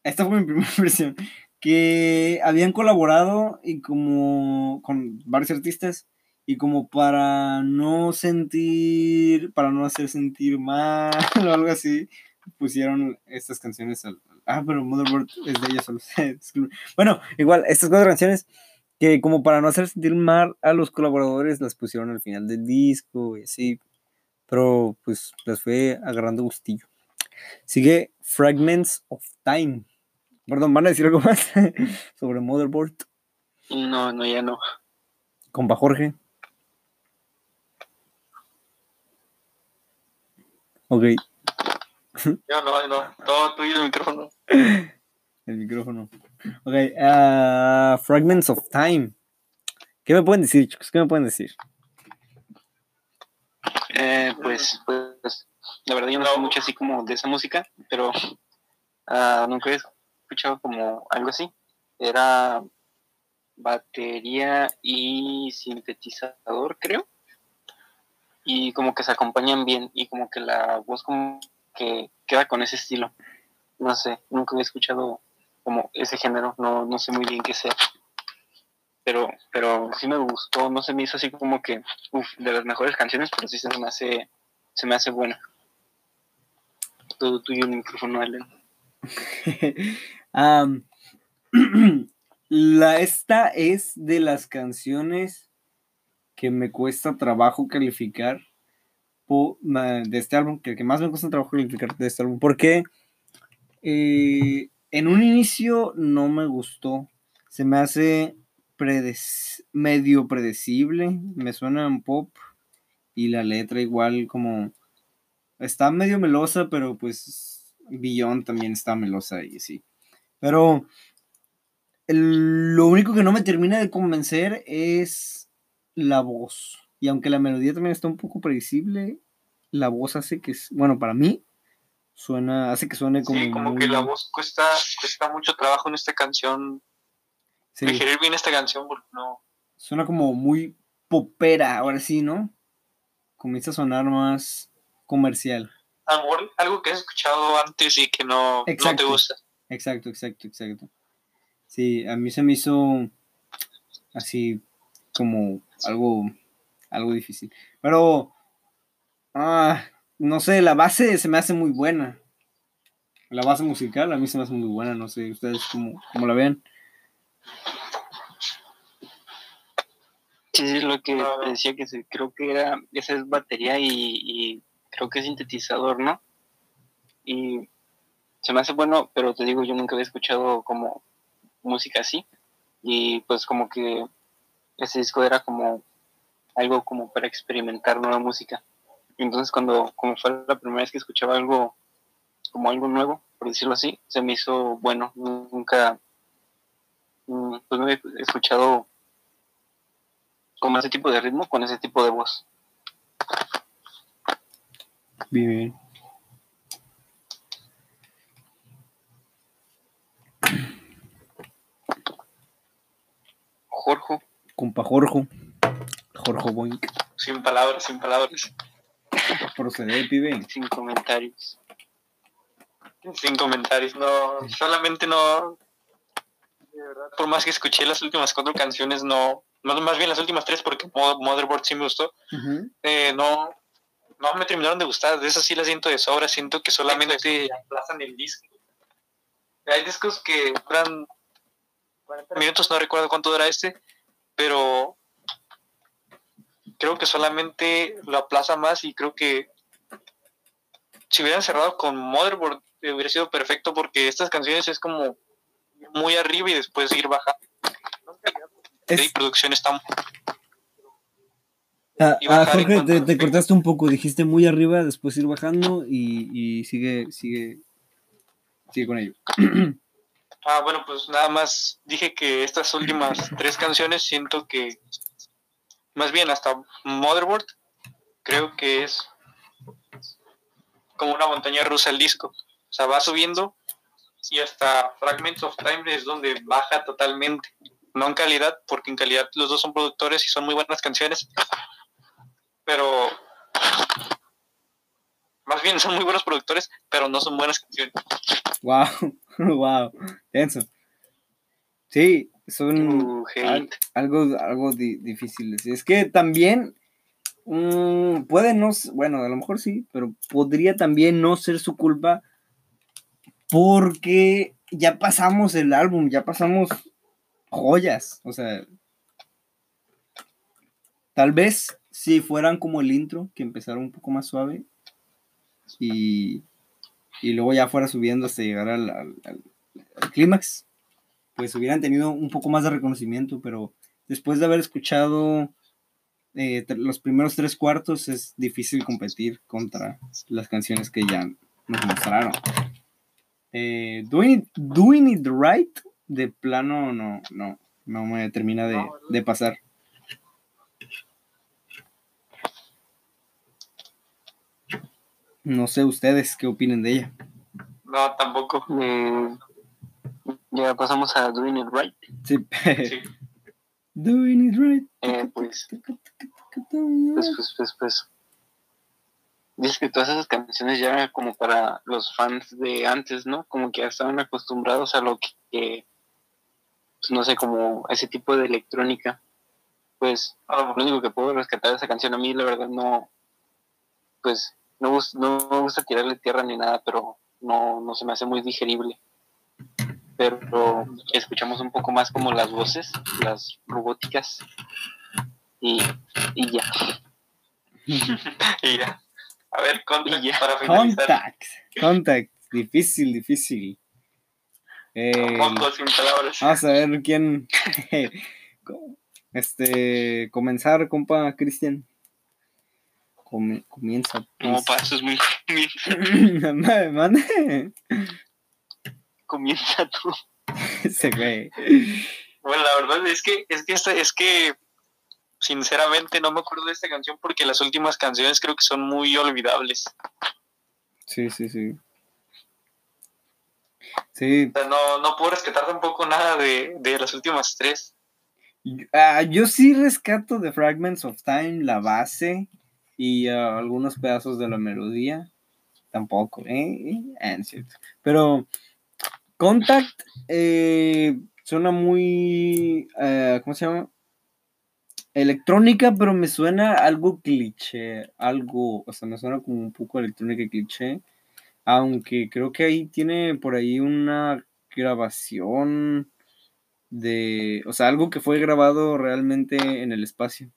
Esta fue mi primera impresión que habían colaborado y como con varios artistas y como para no sentir, para no hacer sentir mal o algo así, pusieron estas canciones al... Ah, pero Motherboard es de ella solo. bueno, igual, estas cuatro canciones que como para no hacer sentir mal a los colaboradores las pusieron al final del disco y así, pero pues las fue agarrando gustillo. Sigue Fragments of Time. Perdón, ¿van a decir algo más sobre Motherboard? No, no, ya no. Compa Jorge. Ok. Ya no, no. Todo tuyo el micrófono. El micrófono. Ok. Uh, Fragments of Time. ¿Qué me pueden decir, chicos? ¿Qué me pueden decir? Eh, pues, pues, la verdad yo no sé mucho así como de esa música, pero uh, nunca he escuchado como algo así. Era batería y sintetizador, creo. Y como que se acompañan bien y como que la voz como que queda con ese estilo. No sé, nunca he escuchado como ese género, no, no sé muy bien qué sea. pero, pero sí me gustó, no se me hizo así como que, uff, de las mejores canciones, pero sí se me hace, se me hace buena. Todo tuyo el micrófono, Ellen. la, esta es de las canciones que me cuesta trabajo calificar de este álbum, que, que más me cuesta trabajo calificar de este álbum, porque eh, en un inicio no me gustó, se me hace medio predecible, me suena un pop y la letra igual como está medio melosa, pero pues Billon también está melosa y sí. Pero lo único que no me termina de convencer es la voz. Y aunque la melodía también está un poco predecible, la voz hace que, bueno, para mí, suena, hace que suene como. Sí, como que la voz cuesta, cuesta mucho trabajo en esta canción sí. digerir bien esta canción porque no. Suena como muy popera, ahora sí, ¿no? Comienza a sonar más comercial. algo que has escuchado antes y que no, no te gusta. Exacto, exacto, exacto. Sí, a mí se me hizo así como algo, algo difícil. Pero, ah, no sé, la base se me hace muy buena. La base musical a mí se me hace muy buena, no sé, ustedes como, como la ven. Sí, es lo que decía que creo que era, esa es batería y, creo que es sintetizador, ¿no? Y se me hace bueno, pero te digo, yo nunca había escuchado como música así. Y pues como que ese disco era como algo como para experimentar nueva música. Entonces cuando como fue la primera vez que escuchaba algo como algo nuevo, por decirlo así, se me hizo bueno. Nunca mm, pues no he escuchado como ese tipo de ritmo con ese tipo de voz. Bien. Jorge. Compa Jorge. Jorge Boink. Sin palabras, sin palabras. Procede, pibe. Sin comentarios. Sin comentarios, no. Solamente no. De verdad, por más que escuché las últimas cuatro canciones, no más bien las últimas tres, porque Motherboard sí me gustó, eh, no, no me terminaron de gustar. De esas sí las siento de sobra, siento que solamente aplazan el disco. Hay discos que duran 40 minutos, no recuerdo cuánto dura este, pero creo que solamente lo aplaza más y creo que si hubieran cerrado con Motherboard hubiera sido perfecto porque estas canciones es como muy arriba y después ir bajando producción está... Ah, ah Jorge, te, cortaste un poco, dijiste muy arriba, después ir bajando y, sigue, sigue, sigue con ello. Ah, bueno, pues nada más dije que estas últimas tres canciones siento que, más bien hasta Motherboard, creo que es como una montaña rusa el disco. O sea, va subiendo y hasta Fragments of Time es donde baja totalmente no en calidad, porque en calidad los dos son productores y son muy buenas canciones, pero más bien son muy buenos productores, pero no son buenas canciones. Wow, wow, tenso. Sí, son algo, algo difíciles. Es que también mm, puede no, bueno, a lo mejor sí, pero podría también no ser su culpa porque ya pasamos el álbum, ya pasamos joyas. O sea, tal vez si fueran como el intro, que empezara un poco más suave y, y luego ya fuera subiendo hasta llegar al, clímax, pues hubieran tenido un poco más de reconocimiento, pero después de haber escuchado eh, los primeros tres cuartos es difícil competir contra las canciones que ya nos mostraron. Eh, doing, doing It Right de plano no, no, no me termina de, pasar. No sé ustedes qué opinen de ella. No, tampoco. Eh, ya pasamos a Doing It Right. Sí. Doing It Right. Eh, pues, pues, pues, pues, pues. Dices que todas esas canciones ya eran como para los fans de antes, ¿no? Como que ya estaban acostumbrados a lo que pues no sé, como ese tipo de electrónica. Pues lo único que puedo rescatar de esa canción a mí, la verdad, no, pues no, no me gusta tirarle tierra ni nada, pero no, no se me hace muy digerible. Pero escuchamos un poco más como las voces, las robóticas, y, y ya. y ya. A ver, contact, ya. para finalizar. Contact, contact, difícil, difícil. Eh, sin palabras. Vamos a ver quién. este, comenzar, compa Cristian comienza. No, para eso es muy Mande. Comienza tú. Se ve. Bueno, la verdad es que, es que, es que, sinceramente no me acuerdo de esta canción porque las últimas canciones creo que son muy olvidables. Sí, sí, sí. Sí. no, no puedo rescatar tampoco nada de, de las últimas tres. Ah, yo sí rescato de Fragments of Time la base y ah, algunos pedazos de la melodía. Tampoco, ¿eh? Ah, Pero Contact eh, suena muy, eh, ¿cómo se llama? Electrónica, pero me suena algo cliché, algo, o sea, me suena como un poco electrónica cliché, aunque creo que ahí tiene por ahí una grabación de, o sea, algo que fue grabado realmente en el espacio.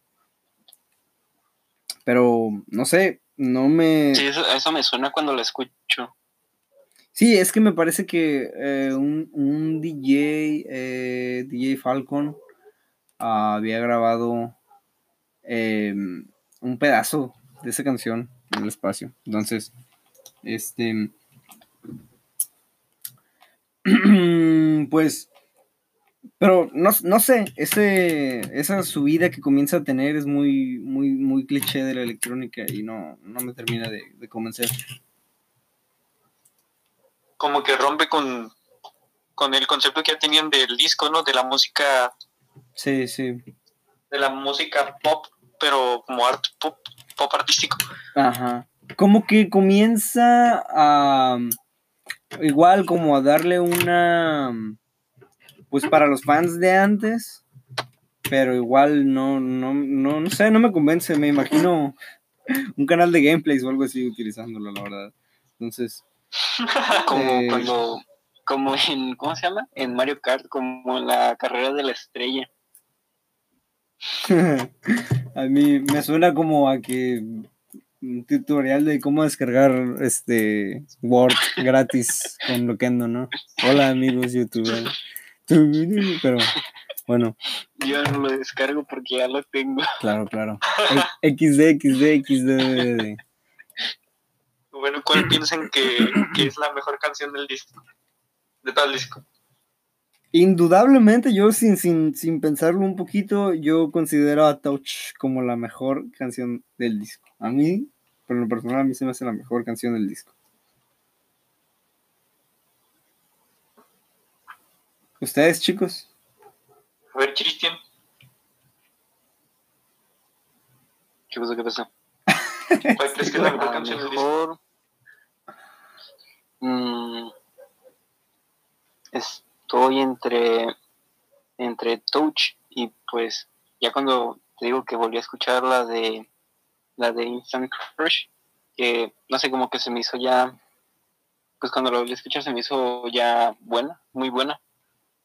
Pero, no sé, no me... Sí, eso, me suena cuando lo escucho. Sí, es que me parece que eh, un, DJ, eh, DJ Falcon, había grabado em, un pedazo de esa canción en el espacio. Entonces, este... pues pero no, no sé, ese, esa subida que comienza a tener es muy, muy, muy cliché de la electrónica y no, no me termina de, convencer. Como que rompe con, con el concepto que ya tenían del disco, ¿no? De la música. Sí, sí. De la música pop, pero como art pop, pop artístico. Ajá. Como que comienza a. Igual como a darle una pues para los fans de antes, pero igual no, no, no, no sé, no me convence, me imagino un canal de gameplays o algo así utilizándolo, la verdad. Entonces, como eh, cuando, como en, ¿cómo se llama? En Mario Kart, como en la carrera de la estrella. a mí me suena como a que un tutorial de cómo descargar este Word gratis con Loquendo, ¿no? Hola amigos youtubers. Pero bueno. Yo no lo descargo porque ya lo tengo. Claro, claro. XD, XD, XD. Bueno, ¿cuál piensan que, es la mejor canción del disco? De tal disco. Indudablemente, yo sin, sin, sin pensarlo un poquito, yo considero a Touch como la mejor canción del disco. A mí, por lo personal, a mí se me hace la mejor canción del disco. ¿Ustedes, chicos? A ver, Cristian. ¿Qué pasó? ¿Qué pasó? ¿Cuál crees que es la mejor canción del disco? Mm, estoy entre entre Touch y pues ya cuando te digo que volví a escuchar la de la de Instant Crush que no sé como que se me hizo ya pues cuando lo volví a escuchar se me hizo ya buena muy buena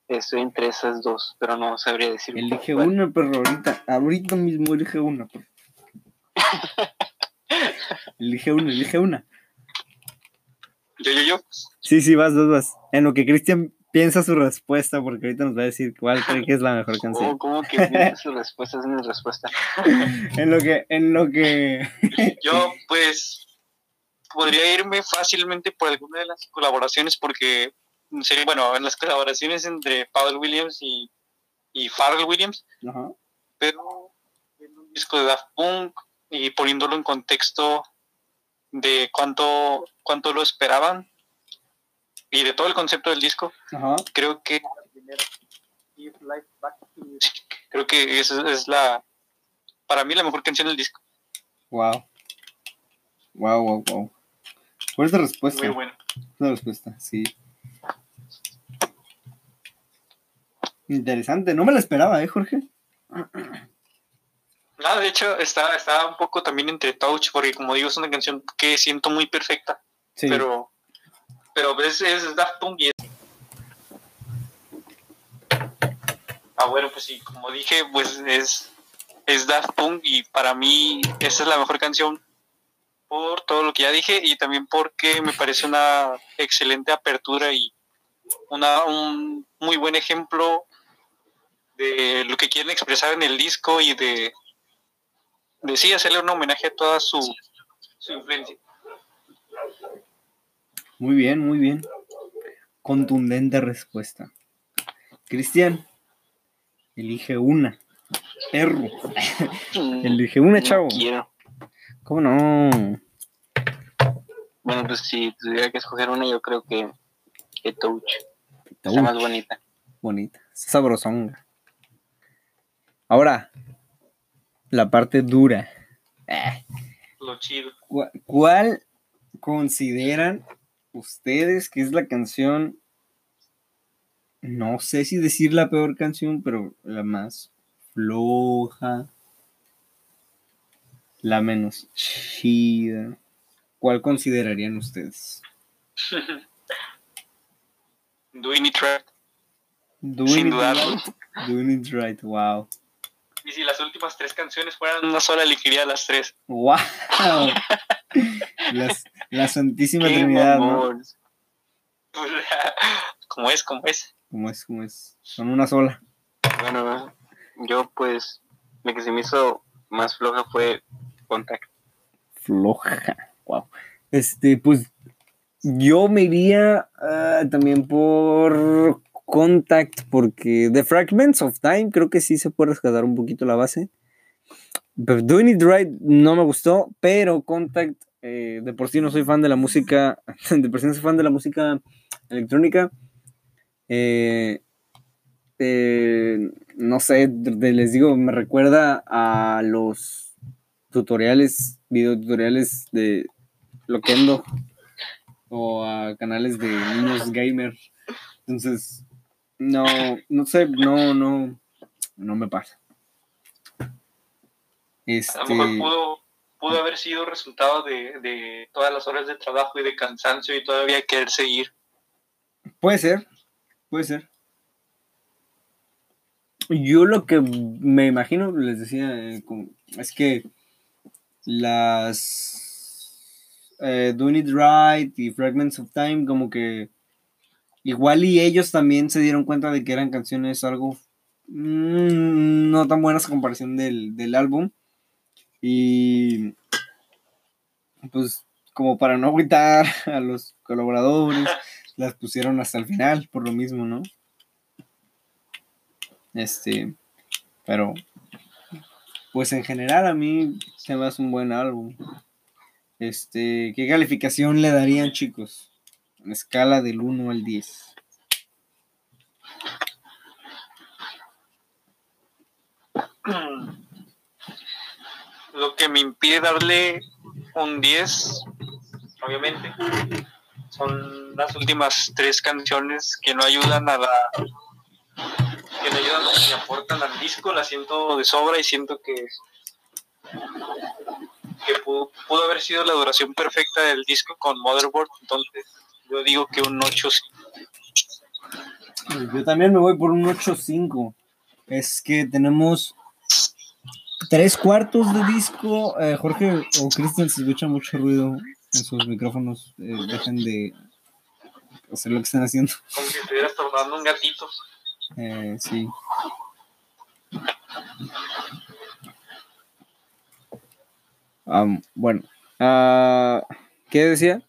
Estoy entre esas dos, pero no sabría decir. Elige una, perro, ahorita, ahorita mismo elige una, perro. elige una, elige una. Yo, yo, yo. Sí, sí, vas, vas, vas. En lo que Cristian piensa su respuesta, porque ahorita nos va a decir cuál cree que es la mejor canción. ¿Cómo, que piensa su respuesta? Es mi respuesta. en lo que, en lo que. yo, pues, podría irme fácilmente por alguna de las colaboraciones, porque bueno, en las colaboraciones entre Paul Williams y, y Pharrell Williams, pero en un disco de Daft Punk y poniéndolo en contexto de cuánto, cuánto lo esperaban y de todo el concepto del disco, creo que creo que esa es la para mí la mejor canción del disco. Wow. Wow, wow, wow. ¿Cuál respuesta? Muy buena. La respuesta, sí. Interesante, no me la esperaba, ¿eh, Jorge? No, de hecho, está, está un poco también entre touch, porque como digo, es una canción que siento muy perfecta. Sí. Pero, pero es, es Daft Punk y es... Ah, bueno, pues sí, como dije, pues es, es Daft Punk y para mí esa es la mejor canción por todo lo que ya dije y también porque me parece una excelente apertura y una, un muy buen ejemplo de lo que quieren expresar en el disco y de, de sí hacerle un homenaje a toda su, su influencia. Muy bien, muy bien. Contundente respuesta. Cristian, elige una. Perro. elige una, chavo. quiero. ¿Cómo no? Bueno, pues si tuviera que escoger una, yo creo que, que Touch. Touch. más bonita. Bonita. Sabrosonga. Ahora, la parte dura. Eh. Lo chido. ¿Cuál consideran ustedes que es la canción? No sé si decir la peor canción, pero la más floja. La menos chida. ¿Cuál considerarían ustedes? Doing it right. Doing Sin it Right. Doing it right, wow. Y si las últimas tres canciones fueran una sola, elegiría las tres. ¡Wow! la Santísima Trinidad, ¿no? Como es, como es. Como es, como es. Son una sola. Bueno, yo pues, lo que se me hizo más floja fue Contact. Floja, wow. Este, pues, yo me iría ah, también por Contact, porque The Fragments of Time creo que sí se puede rescatar un poquito la base. Pero Doing It Right no me gustó, pero Contact, eh, de por sí no soy fan de la música, de por sí no soy fan de la música electrónica. Eh, eh, no sé, les digo, me recuerda a los tutoriales, video tutoriales de Loquendo o a canales de niños gamer. Entonces, no, no sé, no, no, no me pasa. Este... A lo mejor pudo, pudo haber sido resultado de, de, todas las horas de trabajo y de cansancio y todavía querer seguir. Puede ser, puede ser. Yo lo que me imagino, les decía, eh, es que las eh, Doing It Right y Fragments of Time como que Igual y ellos también se dieron cuenta de que eran canciones algo mm, no tan buenas a comparación del, álbum. Y pues como para no agüitar a los colaboradores, las pusieron hasta el final por lo mismo, ¿no? Este, pero pues en general a mí se me hace un buen álbum. Este, ¿qué calificación le darían, chicos? En escala del 1 al 10. Lo que me impide darle un 10, obviamente, son las últimas tres canciones que no ayudan a la que no ayudan ni aportan al disco, la siento de sobra y siento que que pudo, pudo haber sido la duración perfecta del disco con Motherboard, entonces yo digo que un 8 Yo también me voy por un 8-5. Es que tenemos tres cuartos de disco. Eh, Jorge o Cristian, se escucha mucho ruido en sus micrófonos, eh, dejen de hacer lo que están haciendo. Como si estuvieras tornando un gatito. Eh, sí. bueno, uh, ¿qué decía?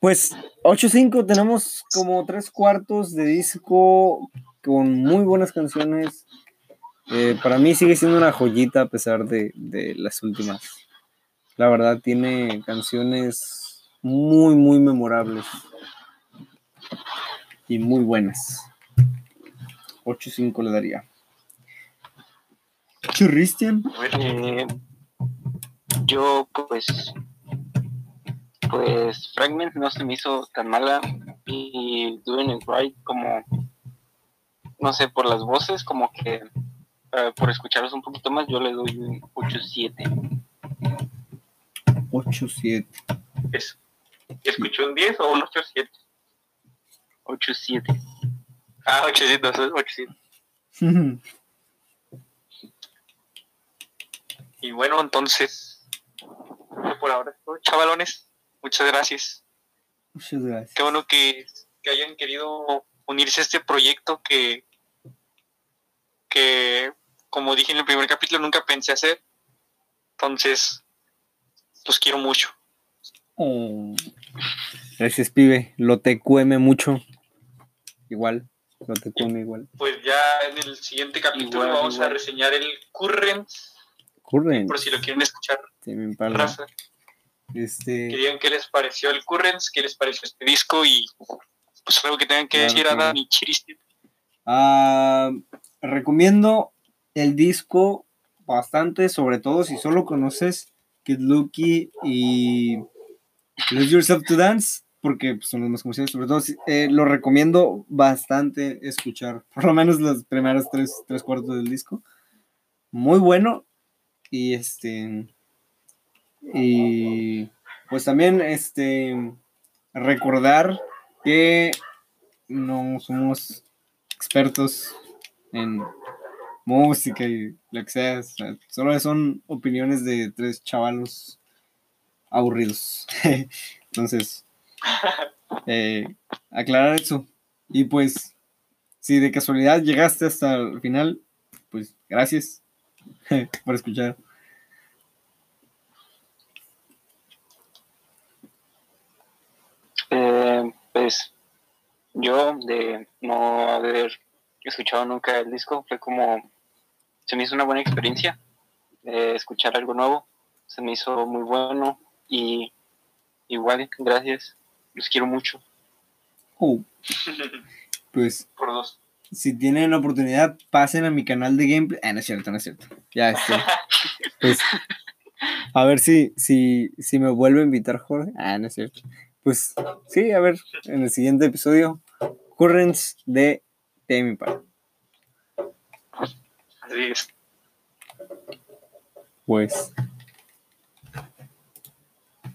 Pues 8-5 tenemos como tres cuartos de disco con muy buenas canciones. Eh, para mí sigue siendo una joyita a pesar de, las últimas. La verdad tiene canciones muy, muy memorables. Y muy buenas. 8-5 le daría. Christian? Eh, yo pues pues Fragment no se me hizo tan mala y Doing It Right como no sé, por las voces, como que eh, por escucharlos un poquito más, yo le doy un 8-7. 8-7. ¿Escuchó un 10 o un 8-7? 8-7. Ah, 8-7, 8-7. y bueno, entonces, por ahora, chavalones, muchas gracias. Muchas gracias. Qué bueno que, que hayan querido unirse a este proyecto que, que, como dije en el primer capítulo, nunca pensé hacer. Entonces, los quiero mucho. Oh. Gracias, pibe. Lo te cueme mucho. Igual. Lo te cueme igual. Pues ya en el siguiente capítulo vamos a reseñar el Current. Current. Por si lo quieren escuchar. Sí, me raza. Este... Que digan qué les pareció el Current, qué les pareció este disco y pues algo que tengan que decir a Dani Chiriste. Ah, recomiendo el disco bastante, sobre todo si solo conoces Kid Lucky y Lose Yourself to Dance, porque pues, son los más conocidos, sobre todo eh, lo recomiendo bastante escuchar, por lo menos los primeros tres, tres cuartos del disco. Muy bueno. Y este. Y pues también este recordar que no somos expertos en música y lo que sea. solo son opiniones de tres chavalos aburridos. Entonces, eh, aclarar eso. Y pues, si de casualidad llegaste hasta el final, pues gracias por escuchar. Eh, pues yo de no haber escuchado nunca el disco fue como se me hizo una buena experiencia eh, escuchar algo nuevo se me hizo muy bueno y igual gracias los quiero mucho. Oh. pues por dos. si tienen la oportunidad pasen a mi canal de gameplay. Ah no es cierto no es cierto. Ya este pues a ver si si si me vuelve a invitar Jorge. Ah no es cierto pues sí, a ver, en el siguiente episodio, Currents de Temi Así es. Pues,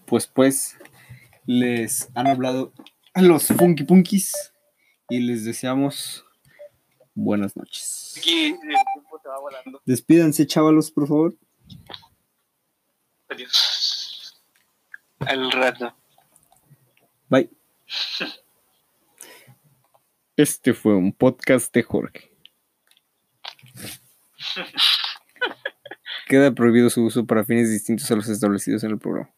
pues, pues, les han hablado a los Funky Punkis y les deseamos buenas noches. Despídanse, chavalos, por favor. Adiós. Al rato. Bye. Este fue un podcast de Jorge. Queda prohibido su uso para fines distintos a los establecidos en el programa.